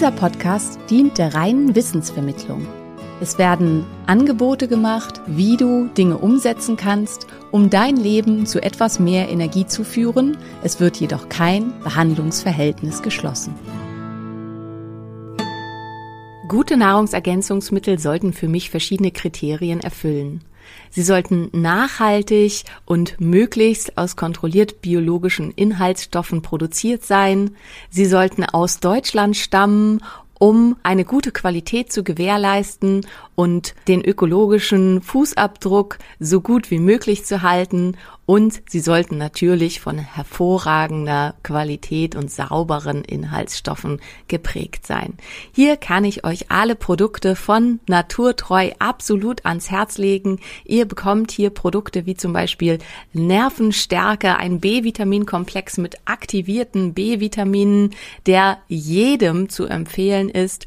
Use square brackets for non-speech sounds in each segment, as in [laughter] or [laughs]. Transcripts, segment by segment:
Dieser Podcast dient der reinen Wissensvermittlung. Es werden Angebote gemacht, wie du Dinge umsetzen kannst, um dein Leben zu etwas mehr Energie zu führen. Es wird jedoch kein Behandlungsverhältnis geschlossen. Gute Nahrungsergänzungsmittel sollten für mich verschiedene Kriterien erfüllen. Sie sollten nachhaltig und möglichst aus kontrolliert biologischen Inhaltsstoffen produziert sein. Sie sollten aus Deutschland stammen um eine gute Qualität zu gewährleisten und den ökologischen Fußabdruck so gut wie möglich zu halten. Und sie sollten natürlich von hervorragender Qualität und sauberen Inhaltsstoffen geprägt sein. Hier kann ich euch alle Produkte von Naturtreu absolut ans Herz legen. Ihr bekommt hier Produkte wie zum Beispiel Nervenstärke, ein B-Vitaminkomplex mit aktivierten B-Vitaminen, der jedem zu empfehlen ist,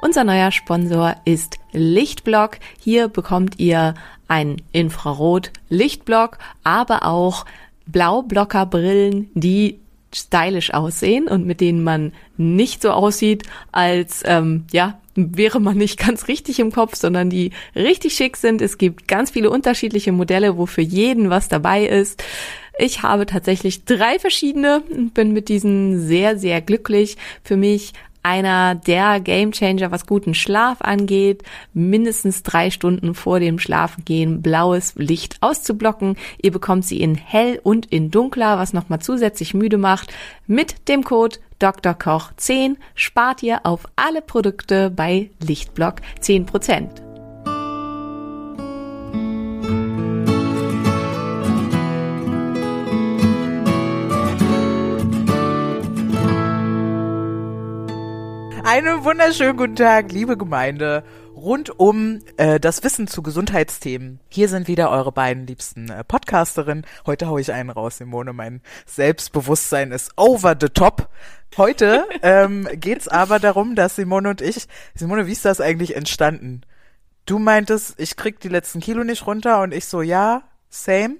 Unser neuer Sponsor ist Lichtblock. Hier bekommt ihr ein Infrarot-Lichtblock, aber auch Blaublockerbrillen, die stylisch aussehen und mit denen man nicht so aussieht, als ähm, ja wäre man nicht ganz richtig im Kopf, sondern die richtig schick sind. Es gibt ganz viele unterschiedliche Modelle, wo für jeden was dabei ist. Ich habe tatsächlich drei verschiedene und bin mit diesen sehr, sehr glücklich. Für mich einer der Gamechanger, was guten Schlaf angeht, mindestens drei Stunden vor dem Schlafengehen blaues Licht auszublocken. Ihr bekommt sie in hell und in dunkler, was nochmal zusätzlich müde macht. Mit dem Code Dr. Koch 10 spart ihr auf alle Produkte bei Lichtblock 10%. Einen wunderschönen guten Tag, liebe Gemeinde, rund um äh, das Wissen zu Gesundheitsthemen. Hier sind wieder eure beiden liebsten äh, Podcasterinnen. Heute hau ich einen raus, Simone. Mein Selbstbewusstsein ist over the top. Heute [laughs] ähm, geht's aber darum, dass Simone und ich, Simone, wie ist das eigentlich entstanden? Du meintest, ich krieg die letzten Kilo nicht runter und ich so, ja, same.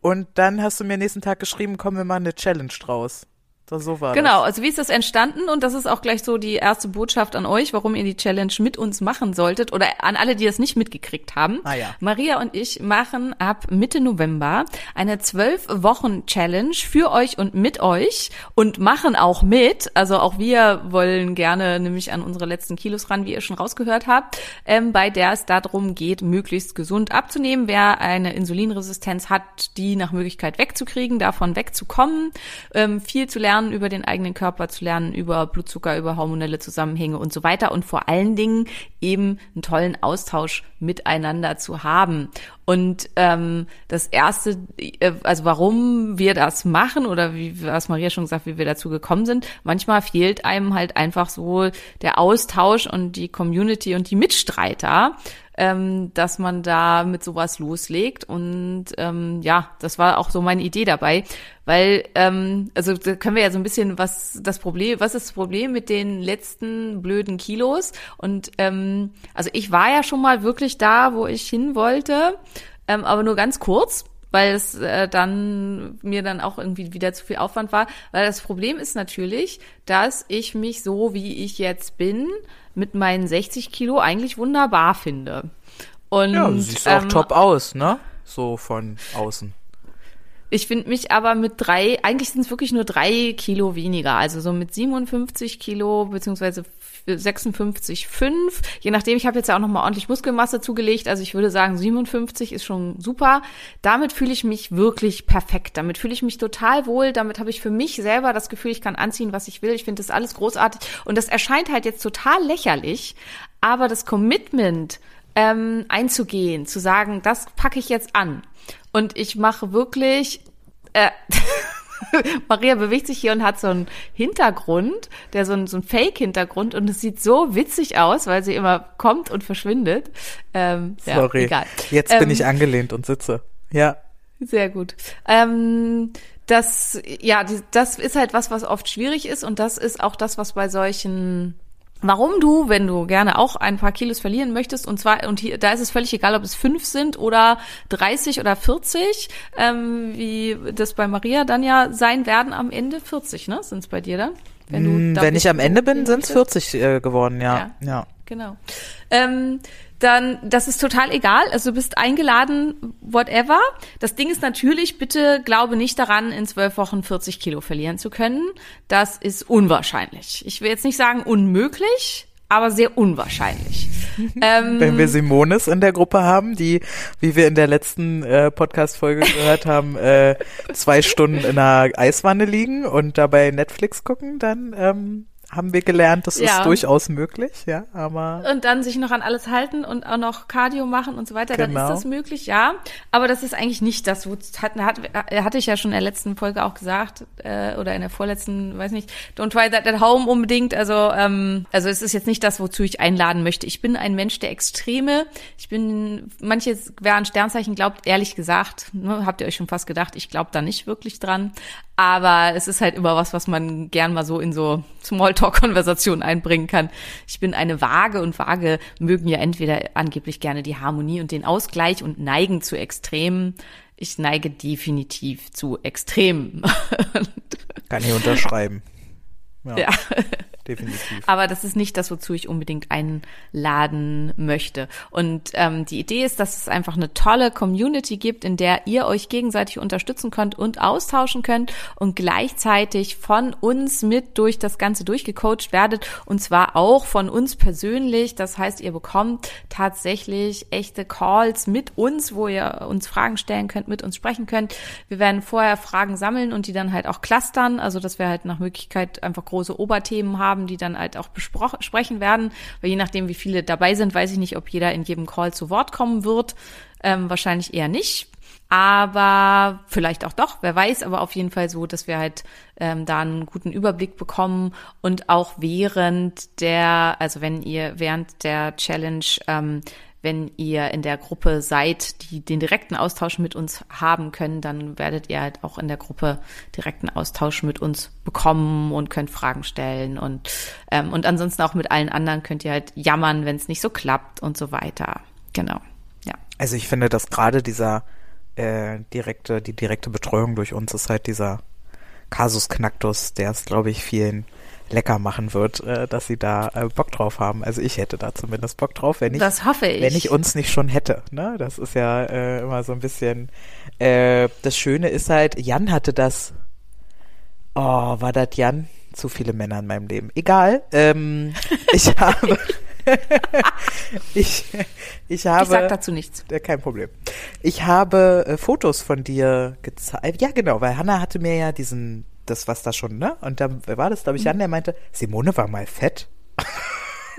Und dann hast du mir nächsten Tag geschrieben, komm, wir machen eine Challenge draus. So, so war Genau, das. also wie ist das entstanden? Und das ist auch gleich so die erste Botschaft an euch, warum ihr die Challenge mit uns machen solltet oder an alle, die das nicht mitgekriegt haben. Ah ja. Maria und ich machen ab Mitte November eine zwölf Wochen Challenge für euch und mit euch und machen auch mit. Also auch wir wollen gerne nämlich an unsere letzten Kilos ran, wie ihr schon rausgehört habt, ähm, bei der es darum geht, möglichst gesund abzunehmen. Wer eine Insulinresistenz hat, die nach Möglichkeit wegzukriegen, davon wegzukommen, ähm, viel zu lernen über den eigenen Körper, zu lernen über Blutzucker, über hormonelle Zusammenhänge und so weiter und vor allen Dingen eben einen tollen Austausch miteinander zu haben. Und ähm, das erste, äh, also warum wir das machen oder wie was Maria schon gesagt, wie wir dazu gekommen sind, manchmal fehlt einem halt einfach so der Austausch und die Community und die Mitstreiter ähm, dass man da mit sowas loslegt. Und ähm, ja, das war auch so meine Idee dabei. Weil, ähm, also da können wir ja so ein bisschen was das Problem, was ist das Problem mit den letzten blöden Kilos? Und ähm, also ich war ja schon mal wirklich da, wo ich hin wollte, ähm, aber nur ganz kurz. weil es äh, dann mir dann auch irgendwie wieder zu viel Aufwand war. Weil das Problem ist natürlich, dass ich mich so, wie ich jetzt bin, mit meinen 60 Kilo eigentlich wunderbar finde. Und, Ja, du siehst auch ähm, top aus, ne? So von außen. Ich finde mich aber mit drei, eigentlich sind es wirklich nur drei Kilo weniger. Also so mit 57 Kilo beziehungsweise 56,5. Je nachdem, ich habe jetzt ja auch nochmal ordentlich Muskelmasse zugelegt. Also ich würde sagen, 57 ist schon super. Damit fühle ich mich wirklich perfekt. Damit fühle ich mich total wohl. Damit habe ich für mich selber das Gefühl, ich kann anziehen, was ich will. Ich finde das alles großartig. Und das erscheint halt jetzt total lächerlich. Aber das Commitment ähm, einzugehen, zu sagen, das packe ich jetzt an. Und ich mache wirklich, äh, [laughs] [laughs] Maria bewegt sich hier und hat so einen Hintergrund, der so ein, so ein Fake-Hintergrund und es sieht so witzig aus, weil sie immer kommt und verschwindet. Ähm, Sorry. Ja, egal. Jetzt ähm, bin ich angelehnt und sitze. Ja. Sehr gut. Ähm, das, ja, das ist halt was, was oft schwierig ist und das ist auch das, was bei solchen Warum du, wenn du gerne auch ein paar Kilos verlieren möchtest, und zwar, und hier, da ist es völlig egal, ob es fünf sind oder 30 oder 40, ähm, wie das bei Maria dann ja sein werden am Ende 40, ne? Sind es bei dir dann? Wenn, du Hm, Wenn ich am Ende bin, sind es möchtest. 40 äh, geworden, ja. Ja. Genau. Ähm, dann, das ist total egal. Also du bist eingeladen, whatever. Das Ding ist natürlich, bitte glaube nicht daran, in zwölf Wochen 40 Kilo verlieren zu können. Das ist unwahrscheinlich. Ich will jetzt nicht sagen unmöglich, aber sehr unwahrscheinlich. [laughs] ähm, Wenn wir Simones in der Gruppe haben, die, wie wir in der letzten äh, Podcast-Folge gehört [laughs] haben, äh, zwei Stunden in einer Eiswanne liegen und dabei Netflix gucken, dann ähm, haben wir gelernt, das Ja. ist durchaus möglich, ja, aber und dann sich noch an alles halten und auch noch Cardio machen und so weiter, dann Genau. ist das möglich, ja. Aber das ist eigentlich nicht das, wo hat, hat, hatte ich ja schon in der letzten Folge auch gesagt äh, oder in der vorletzten, weiß nicht, don't try that at home unbedingt. Also ähm, also es ist jetzt nicht das, wozu ich einladen möchte. Ich bin ein Mensch der Extreme. Ich bin manches, wer an Sternzeichen glaubt, ehrlich gesagt, ne, habt ihr euch schon fast gedacht, ich glaube da nicht wirklich dran. Aber es ist halt immer was, was man gern mal so in so Smalltalk-Konversationen einbringen kann. Ich bin eine Waage und Waage mögen ja entweder angeblich gerne die Harmonie und den Ausgleich und neigen zu Extremen. Ich neige definitiv zu Extremen. [laughs] kann ich unterschreiben. Ja, ja. [laughs] definitiv. Aber das ist nicht das, wozu ich unbedingt einladen möchte. Und ähm, die Idee ist, dass es einfach eine tolle Community gibt, in der ihr euch gegenseitig unterstützen könnt und austauschen könnt und gleichzeitig von uns mit durch das Ganze durchgecoacht werdet und zwar auch von uns persönlich. Das heißt, ihr bekommt tatsächlich echte Calls mit uns, wo ihr uns Fragen stellen könnt, mit uns sprechen könnt. Wir werden vorher Fragen sammeln und die dann halt auch clustern, also dass wir halt nach Möglichkeit einfach große Oberthemen haben, die dann halt auch besprechen werden. Weil je nachdem, wie viele dabei sind, weiß ich nicht, ob jeder in jedem Call zu Wort kommen wird. Ähm, wahrscheinlich eher nicht. Aber vielleicht auch doch, wer weiß, aber auf jeden Fall so, dass wir halt ähm, da einen guten Überblick bekommen und auch während der, also wenn ihr während der Challenge ähm, wenn ihr in der Gruppe seid, die den direkten Austausch mit uns haben können, dann werdet ihr halt auch in der Gruppe direkten Austausch mit uns bekommen und könnt Fragen stellen und ähm, und ansonsten auch mit allen anderen könnt ihr halt jammern, wenn es nicht so klappt und so weiter. Genau. Ja. Also ich finde, dass gerade dieser äh, direkte, die direkte Betreuung durch uns ist halt dieser Kasus Knacktus, der es, glaube ich, vielen lecker machen wird, äh, dass sie da äh, Bock drauf haben. Also ich hätte da zumindest Bock drauf, wenn ich, Das hoffe ich. wenn ich uns nicht schon hätte. Ne? Das ist ja äh, immer so ein bisschen. Äh, das Schöne ist halt, Jan hatte das. Oh, war das Jan? Zu viele Männer in meinem Leben. Egal. Ähm, [laughs] ich habe. [laughs] ich, ich habe. ich sag dazu nichts. Kein Problem. Ich habe äh, Fotos von dir gezeigt. Ja, genau, weil Hanna hatte mir ja diesen, das was da schon, ne? Und dann war das, glaube ich, Jan, der meinte, Simone war mal fett. [laughs]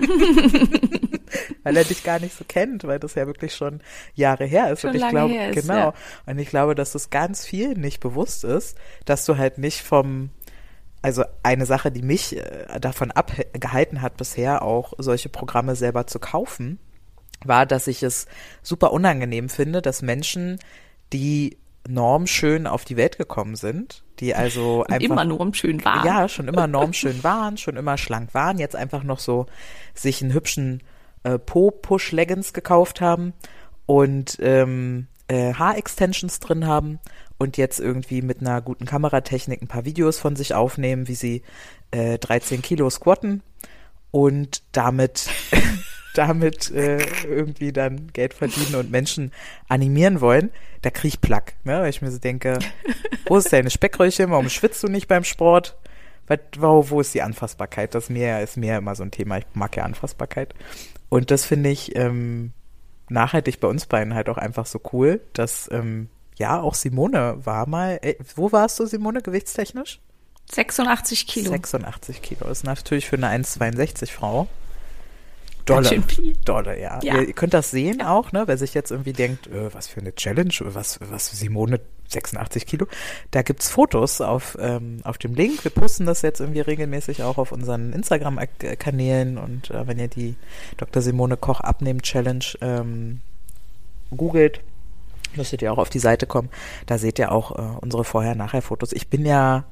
weil er dich gar nicht so kennt, weil das ja wirklich schon Jahre her ist. Schon und ich glaube, genau. ja. Und ich glaube, dass es ganz vielen nicht bewusst ist, dass du halt nicht vom also eine Sache, die mich äh, davon abgehalten hat bisher auch solche Programme selber zu kaufen, war, dass ich es super unangenehm finde, dass Menschen, die normschön auf die Welt gekommen sind, die also Und einfach immer nur um schön war. ja, schon immer normschön waren, schon immer schlank waren, jetzt einfach noch so sich einen hübschen äh, Po-Push-Leggings gekauft haben und ähm, äh, Haarextensions drin haben und jetzt irgendwie mit einer guten Kameratechnik ein paar Videos von sich aufnehmen, wie sie äh, 13 Kilo squatten und damit [laughs] damit äh, irgendwie dann Geld verdienen und Menschen animieren wollen, da krieg ich Plack, ne? weil ich mir so denke, wo ist deine Speckröllchen, warum schwitzt du nicht beim Sport? Wo, wo ist die Anfassbarkeit? Das mir ist mir immer so ein Thema. Ich mag ja Anfassbarkeit. Und das finde ich ähm, nachhaltig bei uns beiden halt auch einfach so cool, dass ähm, ja auch Simone war mal. Äh, wo warst du, Simone, gewichtstechnisch? 86 Kilo. 86 Kilo. Das ist natürlich für eine 1,62 Frau. Viel. Dolle, ja. Ja. Ihr könnt das sehen auch, ne? Wer sich jetzt irgendwie denkt, äh, was für eine Challenge, was, was Simone 86 Kilo. Da gibt's Fotos auf, ähm, auf dem Link. Wir posten das jetzt irgendwie regelmäßig auch auf unseren Instagram-Kanälen und äh, wenn ihr die Dr. Simone Koch Abnehmen Challenge ähm, googelt, müsstet ihr auch auf die Seite kommen. Da seht ihr auch äh, unsere Vorher-Nachher-Fotos. Ich bin ja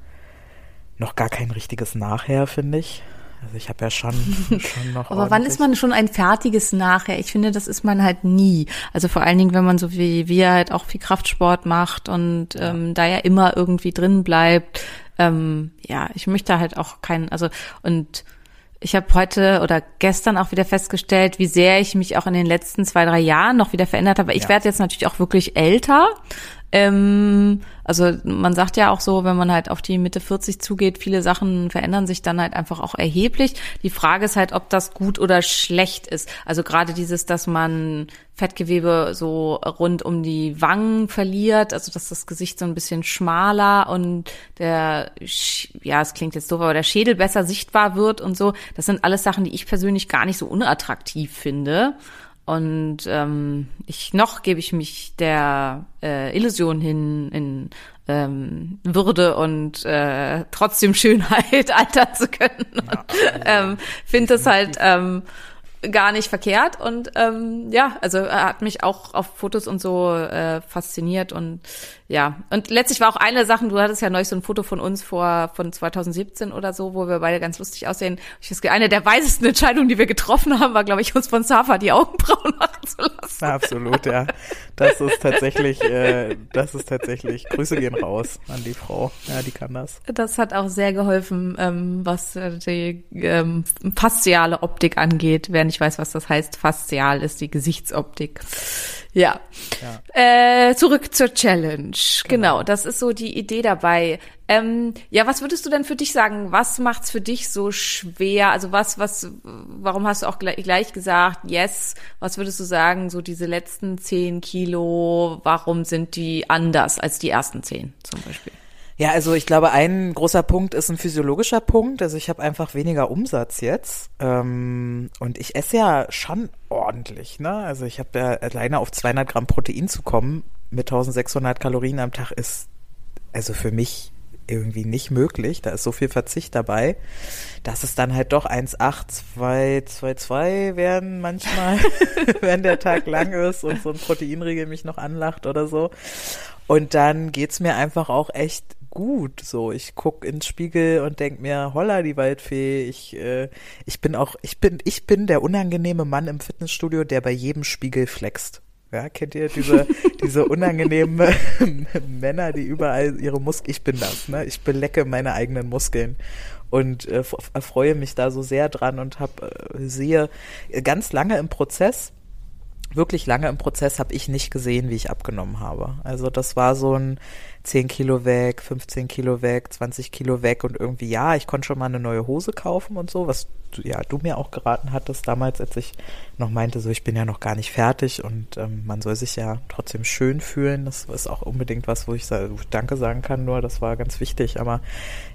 noch gar kein richtiges Nachher, finde ich. Also ich habe ja schon, [laughs] schon noch. Aber wann ist man schon ein fertiges Nachher? Ich finde, das ist man halt nie. Also vor allen Dingen, wenn man so wie wir halt auch viel Kraftsport macht und ähm, da ja immer irgendwie drin bleibt. Ähm, ja, ich möchte halt auch keinen, also und ich habe heute oder gestern auch wieder festgestellt, wie sehr ich mich auch in den letzten zwei, drei Jahren noch wieder verändert habe. Ich Ja. werde jetzt natürlich auch wirklich älter. Ähm, also man sagt ja auch so, wenn man halt auf die Mitte 40 zugeht, viele Sachen verändern sich dann halt einfach auch erheblich. Die Frage ist halt, ob das gut oder schlecht ist. Also gerade dieses, dass man Fettgewebe so rund um die Wangen verliert, also dass das Gesicht so ein bisschen schmaler und der, ja, es klingt jetzt doof, aber der Schädel besser sichtbar wird und so. Das sind alles Sachen, die ich persönlich gar nicht so unattraktiv finde. Und ähm, ich noch gebe ich mich der äh, Illusion hin, in ähm, Würde und äh, trotzdem Schönheit [laughs] altern zu können. und [laughs] ähm, finde das halt ähm, gar nicht verkehrt. Und ähm, ja, also er hat mich auch auf Fotos und so äh, fasziniert und ja. Und letztlich war auch eine Sache, du hattest ja neulich so ein Foto von uns vor von 2017 oder so, wo wir beide ganz lustig aussehen. Ich weiß, eine der weisesten Entscheidungen, die wir getroffen haben, war, glaube ich, uns von Safa die Augenbrauen [laughs] machen zu lassen. Absolut, ja. Das ist tatsächlich, äh, das ist tatsächlich, Grüße gehen raus an die Frau. Ja, die kann das. Das hat auch sehr geholfen, ähm, was äh, die ähm, fasziale Optik angeht. Wer nicht weiß, was das heißt, faszial ist die Gesichtsoptik. Ja. Äh, zurück zur Challenge. Genau. das ist so die Idee dabei. Ähm, ja, was würdest du denn für dich sagen? Was macht's für dich so schwer? Also was, was, warum hast du auch gleich, gleich gesagt, yes? Was würdest du sagen, so diese letzten zehn Kilo, warum sind die anders als die ersten zehn zum Beispiel? Ja, also ich glaube, ein großer Punkt ist ein physiologischer Punkt. Also ich habe einfach weniger Umsatz jetzt. Ähm, und ich esse ja schon ordentlich. Ne? Also ich habe ja alleine auf 200 Gramm Protein zu kommen mit 1600 Kalorien am Tag ist also für mich irgendwie nicht möglich. Da ist so viel Verzicht dabei, dass es dann halt doch 1,8, 2, 2, 2 werden manchmal, [laughs] [laughs] wenn der Tag lang ist und so ein Proteinriegel mich noch anlacht oder so. Und dann geht's mir einfach auch echt gut. So, ich guck ins Spiegel und denk mir, holla, die Waldfee, ich, äh, ich bin auch, ich bin, ich bin der unangenehme Mann im Fitnessstudio, der bei jedem Spiegel flext. Ja, kennt ihr diese, diese unangenehmen [laughs] Männer, die überall ihre Muskeln, ich bin das, ne? Ich belecke meine eigenen Muskeln und äh, erfreue mich da so sehr dran und hab, äh, sehe ganz lange im Prozess, wirklich lange im Prozess habe ich nicht gesehen, wie ich abgenommen habe. Also das war so ein 10 Kilo weg, 15 Kilo weg, 20 Kilo weg und irgendwie, ja, ich konnte schon mal eine neue Hose kaufen und so, was ja, du mir auch geraten hattest damals, als ich noch meinte, so ich bin ja noch gar nicht fertig und ähm, man soll sich ja trotzdem schön fühlen. Das ist auch unbedingt was, wo ich, sa- wo ich Danke sagen kann, nur das war ganz wichtig, aber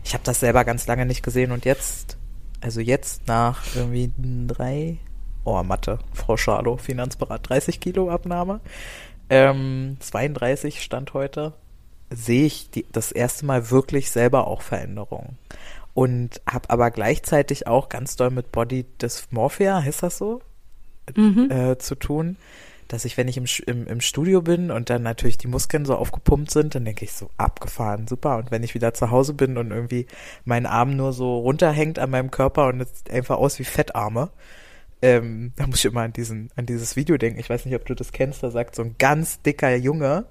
ich habe das selber ganz lange nicht gesehen und jetzt, also jetzt nach irgendwie drei Oh, Mathe, Frau Schalo, Finanzberat, 30 Kilo Abnahme. Ähm, 32 Stand heute. Sehe ich die, das erste Mal wirklich selber auch Veränderungen. Und habe aber gleichzeitig auch ganz doll mit Body Dysmorphia, heißt das so? Äh, zu tun. Dass ich, wenn ich im, im, im Studio bin und dann natürlich die Muskeln so aufgepumpt sind, dann denke ich so, abgefahren, super. Und wenn ich wieder zu Hause bin und irgendwie mein Arm nur so runterhängt an meinem Körper und es einfach aus wie Fettarme, ähm, da muss ich immer an diesen, an dieses Video denken. Ich weiß nicht, ob du das kennst. Da sagt so ein ganz dicker Junge.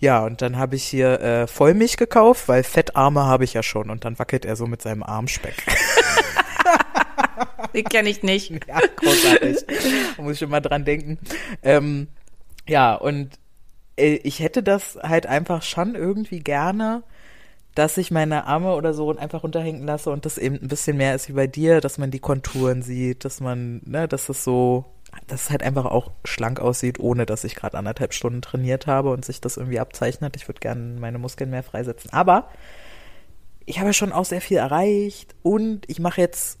Ja, und dann habe ich hier äh, Vollmilch gekauft, weil Fettarme habe ich ja schon. Und dann wackelt er so mit seinem Armspeck. Den kenne ich nicht. ja, großartig. Da muss ich immer dran denken. Ähm, ja, und äh, ich hätte das halt einfach schon irgendwie gerne, dass ich meine Arme oder so einfach runterhängen lasse und das eben ein bisschen mehr ist wie bei dir, dass man die Konturen sieht, dass man, ne, dass es so, dass es halt einfach auch schlank aussieht, ohne dass ich gerade anderthalb Stunden trainiert habe und sich das irgendwie abzeichnet. Ich würde gerne meine Muskeln mehr freisetzen. Aber ich habe schon auch sehr viel erreicht und ich mache jetzt,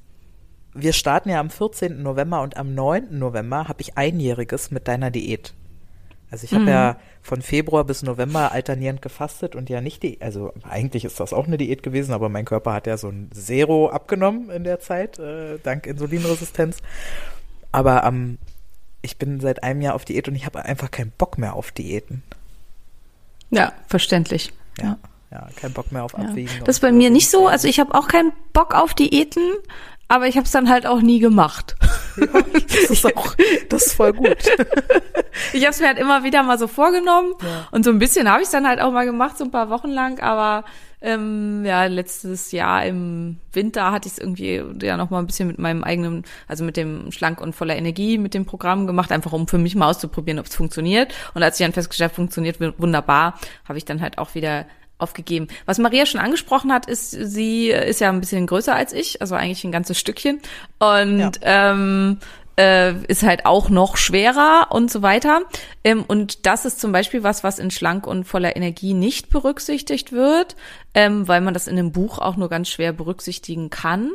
wir starten ja am 14. November und am 9. November habe ich einjähriges mit deiner Diät. Also ich habe Mhm. ja von Februar bis November alternierend gefastet und ja nicht die, also eigentlich ist das auch eine Diät gewesen, aber mein Körper hat ja so ein Zero abgenommen in der Zeit, äh, dank Insulinresistenz. Aber am, ich bin seit einem Jahr auf Diät und ich habe einfach keinen Bock mehr auf Diäten. Ja, verständlich. Ja, ja, keinen Bock mehr auf Ja. Abwiegen. Das ist bei mir nicht so. Also ich habe auch keinen Bock auf Diäten, aber ich habe es dann halt auch nie gemacht. das ist auch, das ist voll gut. [laughs] Ich habe es mir halt immer wieder mal so vorgenommen Ja. und so ein bisschen habe ich dann halt auch mal gemacht, so ein paar Wochen lang, aber ähm, ja, letztes Jahr im Winter hatte ich es irgendwie ja noch mal ein bisschen mit meinem eigenen, also mit dem Schlank und voller Energie mit dem Programm gemacht, einfach um für mich mal auszuprobieren, ob es funktioniert. Und als ich dann festgestellt habe, funktioniert wu- wunderbar, habe ich dann halt auch wieder aufgegeben. Was Maria schon angesprochen hat, ist, sie ist ja ein bisschen größer als ich, also eigentlich ein ganzes Stückchen. Und Ja. ähm, äh, ist halt auch noch schwerer und so weiter. Ähm, und das ist zum Beispiel was, was in schlank und voller Energie nicht berücksichtigt wird, ähm, weil man das in dem Buch auch nur ganz schwer berücksichtigen kann.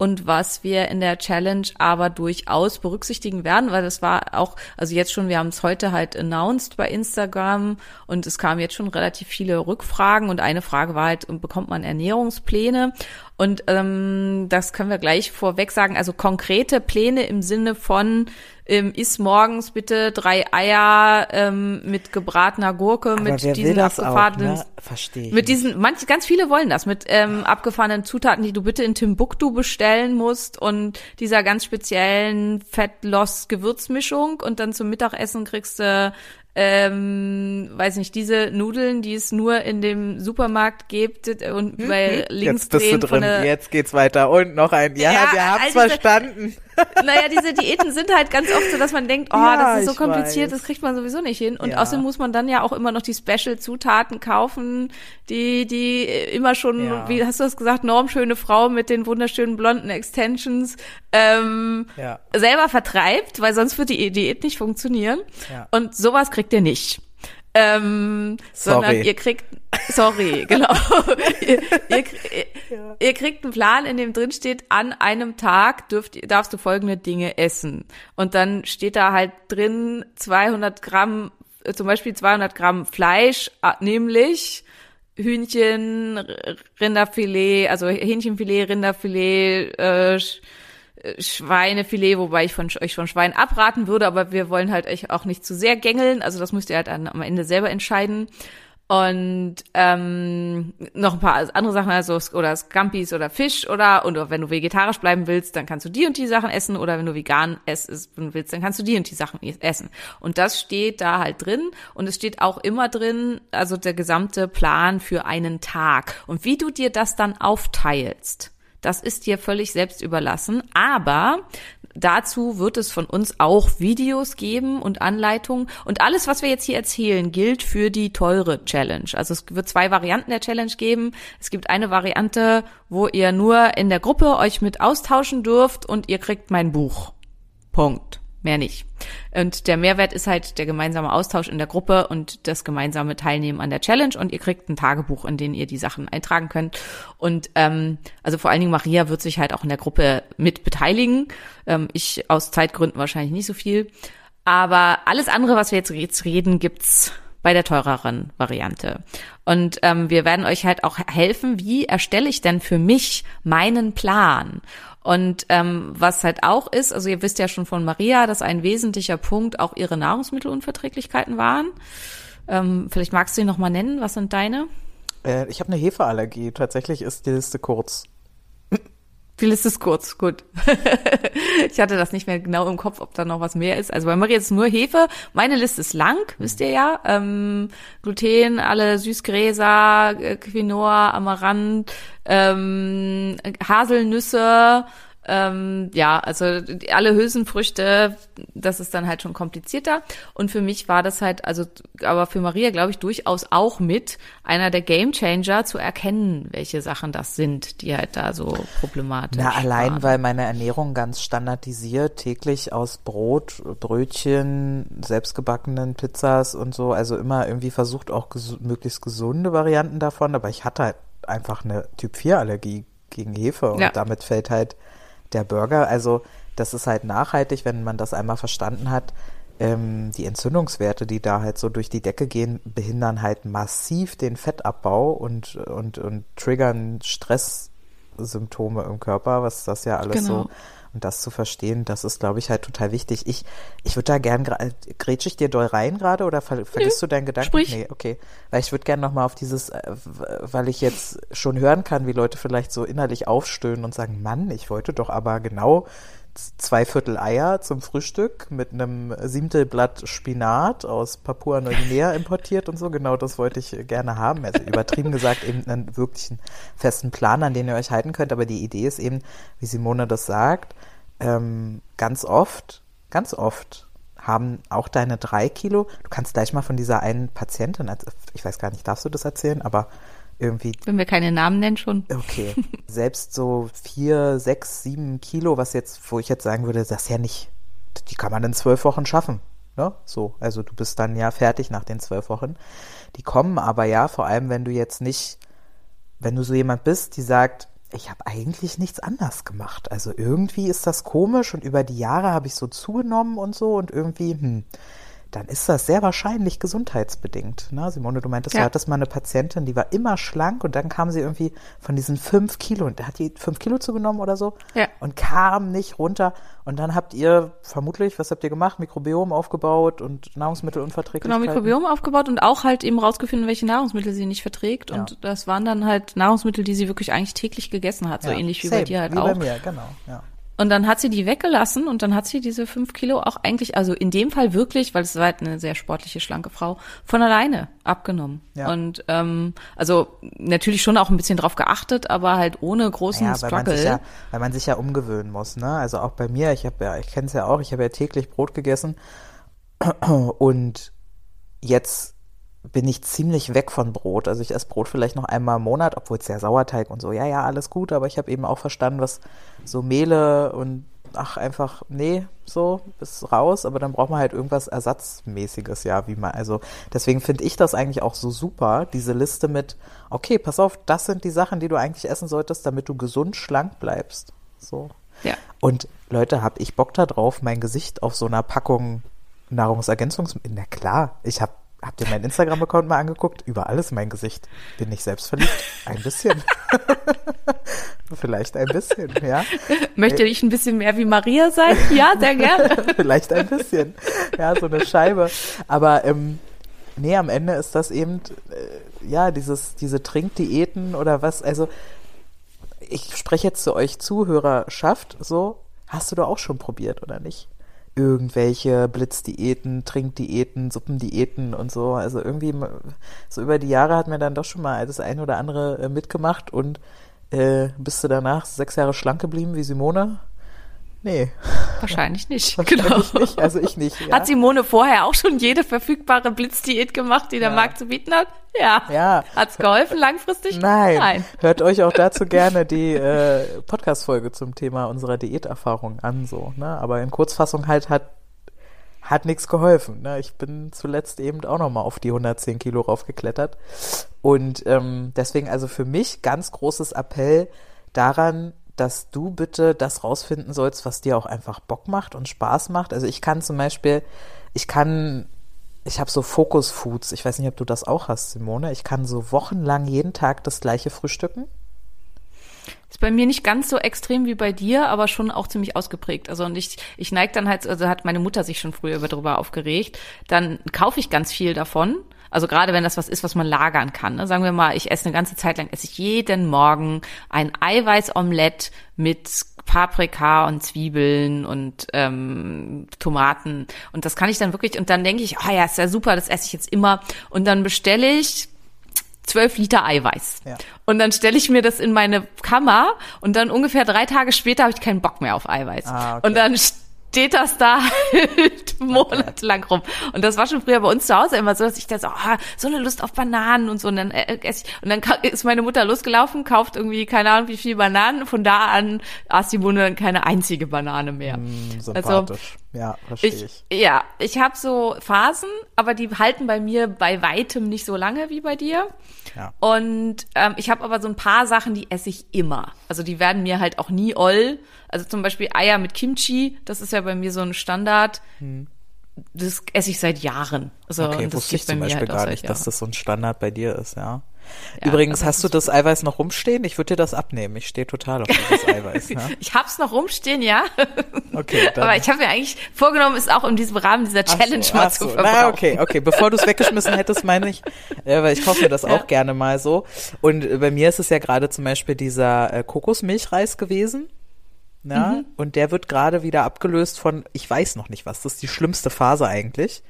Und was wir in der Challenge aber durchaus berücksichtigen werden, weil das war auch, also jetzt schon, wir haben es heute halt announced bei Instagram und es kamen jetzt schon relativ viele Rückfragen und eine Frage war halt, bekommt man Ernährungspläne? Und ähm, das können wir gleich vorweg sagen. Also konkrete Pläne im Sinne von ähm, iss morgens bitte drei Eier ähm, mit gebratener Gurke, Aber mit diesen das auch, abgefahrenen ne? Verstehe mit nicht. diesen, manche, ganz viele wollen das, mit ähm, abgefahrenen Zutaten, die du bitte in Timbuktu bestellen musst und dieser ganz speziellen Fettloss-Gewürzmischung und dann zum Mittagessen kriegst du, ähm, weiß nicht, diese Nudeln, die es nur in dem Supermarkt gibt und bei links Hm, Jetzt bist du drin, jetzt geht's weiter und noch ein. Ja, Ja, wir haben's also- verstanden. [laughs] naja, diese Diäten sind halt ganz oft so, dass man denkt, oh, Ja, das ist so kompliziert, weiß. das kriegt man sowieso nicht hin. Und Ja. außerdem muss man dann ja auch immer noch die Special-Zutaten kaufen, die, die immer schon, Ja. wie hast du das gesagt, normschöne Frau mit den wunderschönen blonden Extensions ähm, selber vertreibt, weil sonst wird die Diät nicht funktionieren. Und sowas kriegt ihr nicht. Ähm, sondern Sorry. ihr kriegt, sorry, [laughs] genau. ihr, ihr, ihr, ihr kriegt einen Plan, in dem drin steht, an einem Tag dürft, darfst du folgende Dinge essen. Und dann steht da halt drin 200 Gramm, äh, zum Beispiel 200 Gramm Fleisch, äh, nämlich Hühnchen, Rinderfilet, also Hähnchenfilet, Rinderfilet, äh, Schweinefilet, wobei ich von, euch von Schwein abraten würde, aber wir wollen halt euch auch nicht zu sehr gängeln, also das müsst ihr halt dann am Ende selber entscheiden. Und ähm, noch ein paar andere Sachen, also oder Scampis oder Fisch oder und wenn du vegetarisch bleiben willst, dann kannst du die und die Sachen essen oder wenn du vegan essen willst, dann kannst du die und die Sachen essen. Und das steht da halt drin und es steht auch immer drin, also der gesamte Plan für einen Tag und wie du dir das dann aufteilst. Das ist dir völlig selbst überlassen, aber dazu wird es von uns auch Videos geben und Anleitungen und alles, was wir jetzt hier erzählen, gilt für die teure Challenge. Also es wird zwei Varianten der Challenge geben. Es gibt eine Variante, wo ihr nur in der Gruppe euch mit austauschen dürft und ihr kriegt mein Buch. Punkt. Mehr nicht. Und der Mehrwert ist halt der gemeinsame Austausch in der Gruppe und das gemeinsame Teilnehmen an der Challenge und ihr kriegt ein Tagebuch, in dem ihr die Sachen eintragen könnt. Und ähm, also vor allen Dingen Maria wird sich halt auch in der Gruppe mit beteiligen. Ähm, ich aus Zeitgründen wahrscheinlich nicht so viel. Aber alles andere, was wir jetzt, jetzt reden, gibt's bei der teureren Variante. Und ähm, wir werden euch halt auch helfen, wie erstelle ich denn für mich meinen Plan? Und ähm, was halt auch ist, also ihr wisst ja schon von Maria, dass ein wesentlicher Punkt auch ihre Nahrungsmittelunverträglichkeiten waren. Ähm, vielleicht magst du sie nochmal nennen. Was sind deine? Äh, ich habe eine Hefeallergie. Tatsächlich ist die Liste kurz. Liste ist kurz, gut. [laughs] ich hatte das nicht mehr genau im Kopf, ob da noch was mehr ist. Also bei Maria es nur Hefe. Meine Liste ist lang, wisst ihr ja. Ähm, Gluten, alle Süßgräser, äh, Quinoa, Amaranth, ähm, Haselnüsse, ähm, ja, also die- alle Hülsenfrüchte, das ist dann halt schon komplizierter. Und für mich war das halt, also, aber für Maria, glaube ich, durchaus auch mit einer der Gamechanger zu erkennen, welche Sachen das sind, die halt da so problematisch Na, allein waren. weil meine Ernährung ganz standardisiert täglich aus Brot, Brötchen, selbstgebackenen Pizzas und so, also immer irgendwie versucht auch gesu möglichst gesunde Varianten davon, aber ich hatte halt einfach eine Typ 4 Allergie gegen Hefe und Ja. damit fällt halt der Burger, also das ist halt nachhaltig, wenn man das einmal verstanden hat. Ähm, die Entzündungswerte, die da halt so durch die Decke gehen, behindern halt massiv den Fettabbau und, und, und triggern Stresssymptome im Körper, was das ja alles Genau. so und das zu verstehen, das ist, glaube ich, halt total wichtig. Ich, ich würde da gern, grätsch ich dir doll rein gerade oder ver vergisst du deinen Gedanken? sprich. Nee, okay. Weil ich würde gern nochmal auf dieses, äh, weil ich jetzt schon hören kann, wie Leute vielleicht so innerlich aufstöhnen und sagen, Mann, ich wollte doch aber genau zwei Viertel Eier zum Frühstück mit einem Siebtelblatt Spinat aus Papua-Neuguinea importiert und so. Genau das wollte ich gerne haben. Also übertrieben [laughs] gesagt eben einen wirklichen festen Plan, an den ihr euch halten könnt. Aber die Idee ist eben, wie Simone das sagt, ähm, ganz oft, ganz oft haben auch deine drei Kilo, du kannst gleich mal von dieser einen Patientin, erz- ich weiß gar nicht, darfst du das erzählen, aber irgendwie Wenn wir keine Namen nennen schon. Okay. [laughs] Selbst so vier, sechs, sieben Kilo, was jetzt, wo ich jetzt sagen würde, das ist ja nicht, die kann man in zwölf Wochen schaffen. Ne? So, also du bist dann ja fertig nach den zwölf Wochen. Die kommen aber ja, vor allem wenn du jetzt nicht, wenn du so jemand bist, die sagt, ich habe eigentlich nichts anders gemacht. Also irgendwie ist das komisch und über die Jahre habe ich so zugenommen und so und irgendwie, hm, dann ist das sehr wahrscheinlich gesundheitsbedingt. Ne? Simone, du meintest, Ja. du hattest mal eine Patientin, die war immer schlank und dann kam sie irgendwie von diesen fünf Kilo und hat die fünf Kilo zugenommen oder so Ja. und kam nicht runter. Und dann habt ihr vermutlich, was habt ihr gemacht? Mikrobiom aufgebaut und Nahrungsmittelunverträglichkeit. Genau, Mikrobiom aufgebaut und auch halt eben rausgefunden, welche Nahrungsmittel sie nicht verträgt. Ja. Und das waren dann halt Nahrungsmittel, die sie wirklich eigentlich täglich gegessen hat, so ähnlich wie same, bei dir halt wie auch. bei mir, genau. Ja. Und dann hat sie die weggelassen und dann hat sie diese fünf Kilo auch eigentlich, also in dem Fall wirklich, weil es war halt eine sehr sportliche, schlanke Frau, von alleine abgenommen. Ja. Und ähm, also natürlich schon auch ein bisschen drauf geachtet, aber halt ohne großen Ja, weil man, Struggle. sich ja, weil man sich ja umgewöhnen muss, ne? Also auch bei mir, ich habe ja, ich kenne es ja auch, ich habe ja täglich Brot gegessen [clears throat] und jetzt bin ich ziemlich weg von Brot. Also ich esse Brot vielleicht noch einmal im Monat, obwohl es ja Sauerteig und so, ja, ja, alles gut, aber ich habe eben auch verstanden, was so Mehle und ach, einfach, nee, so, ist raus, aber dann braucht man halt irgendwas Ersatzmäßiges, ja, wie man, also deswegen finde ich das eigentlich auch so super, diese Liste mit, okay, pass auf, das sind die Sachen, die du eigentlich essen solltest, damit du gesund schlank bleibst. So. Ja. Und Leute, hab ich Bock da drauf, mein Gesicht auf so einer Packung Nahrungsergänzungsmittel? Na klar, ich hab, habt ihr meinen Instagram-Account mal angeguckt? Überall ist mein Gesicht. Bin ich selbst verliebt? Ein bisschen. [laughs] Vielleicht ein bisschen, ja. Möchte ich ein bisschen mehr wie Maria sein? Ja, sehr gerne. [laughs] Vielleicht ein bisschen. Ja, so eine Scheibe. Aber ähm, nee, am Ende ist das eben, äh, ja, dieses, diese Trinkdiäten oder was, also ich spreche jetzt zu euch Zuhörerschaft, so, hast du da auch schon probiert, oder nicht? Irgendwelche Blitzdiäten, Trinkdiäten, Suppendiäten und so. Also irgendwie, so über die Jahre hat mir dann doch schon mal das eine oder andere äh, mitgemacht und äh, bist du danach sechs Jahre schlank geblieben wie Simone? Nee, Wahrscheinlich nicht. [laughs] wahrscheinlich genau. nicht. Also ich nicht. Ja. Hat Simone vorher auch schon jede verfügbare Blitzdiät gemacht, die der Ja. Markt zu bieten hat? Ja. Ja. Hat's geholfen langfristig? Nein. Nein. Hört euch auch dazu [laughs] gerne die äh, Podcast-Folge zum Thema unserer Diäterfahrung an, so, ne? Aber in Kurzfassung halt hat hat nichts geholfen. Ne? Ich bin zuletzt eben auch nochmal auf die 110 Kilo raufgeklettert. Und ähm, deswegen also für mich ganz großes Appell daran, dass du bitte das rausfinden sollst, was dir auch einfach Bock macht und Spaß macht. Also ich kann zum Beispiel, ich kann, ich habe so Focus Foods, ich weiß nicht, ob du das auch hast, Simone. Ich kann so wochenlang jeden Tag das gleiche frühstücken. Ist bei mir nicht ganz so extrem wie bei dir, aber schon auch ziemlich ausgeprägt. Also und ich, ich neige dann halt, also hat meine Mutter sich schon früher über drüber aufgeregt. Dann kaufe ich ganz viel davon. Also gerade wenn das was ist, was man lagern kann. Ne? Sagen wir mal, ich esse eine ganze Zeit lang, esse ich jeden Morgen ein Eiweißomelett mit Paprika und Zwiebeln und ähm, Tomaten. Und das kann ich dann wirklich, und dann denke ich, oh ja, ist ja super, das esse ich jetzt immer. Und dann bestelle ich zwölf Liter Eiweiß. Ja. Und dann stelle ich mir das in meine Kammer und dann ungefähr drei Tage später habe ich keinen Bock mehr auf Eiweiß. Ah, okay. Und dann steht das da halt [laughs] monatelang rum. Und das war schon früher bei uns zu Hause immer so, dass ich da so, ah, so eine Lust auf Bananen und so. Und dann äh, esse ich, und dann ist meine Mutter losgelaufen, kauft irgendwie, keine Ahnung, wie viel Bananen. Von da an aß die Mone dann keine einzige Banane mehr. Hm, Also, sympathisch. ja, verstehe ich. ich, ja, ich habe so Phasen, aber die halten bei mir bei weitem nicht so lange wie bei dir. Ja. Und ähm, ich habe aber so ein paar Sachen, die esse ich immer. Also die werden mir halt auch nie oll. Also zum Beispiel Eier mit Kimchi, das ist ja bei mir so ein Standard. Das esse ich seit Jahren. Also Hm. Okay, das wusste ich zum Beispiel halt gar nicht, dass das so ein Standard bei dir ist, ja. Ja, Übrigens, also hast du das Eiweiß noch rumstehen? Ich würde dir das abnehmen. Ich stehe total auf dieses [laughs] Eiweiß. Ja? Ich hab's noch rumstehen, ja. Okay, dann. Aber ich habe mir eigentlich vorgenommen, es auch in diesem Rahmen dieser Challenge so, mal zu so. verbrauchen. Na, okay, okay. Bevor du es weggeschmissen hättest, meine ich, äh, weil ich kaufe mir das auch gerne mal so. Und äh, bei mir ist es ja gerade zum Beispiel dieser äh, Kokosmilchreis gewesen. Ja, Mhm. und der wird gerade wieder abgelöst von, ich weiß noch nicht was, das ist die schlimmste Phase eigentlich,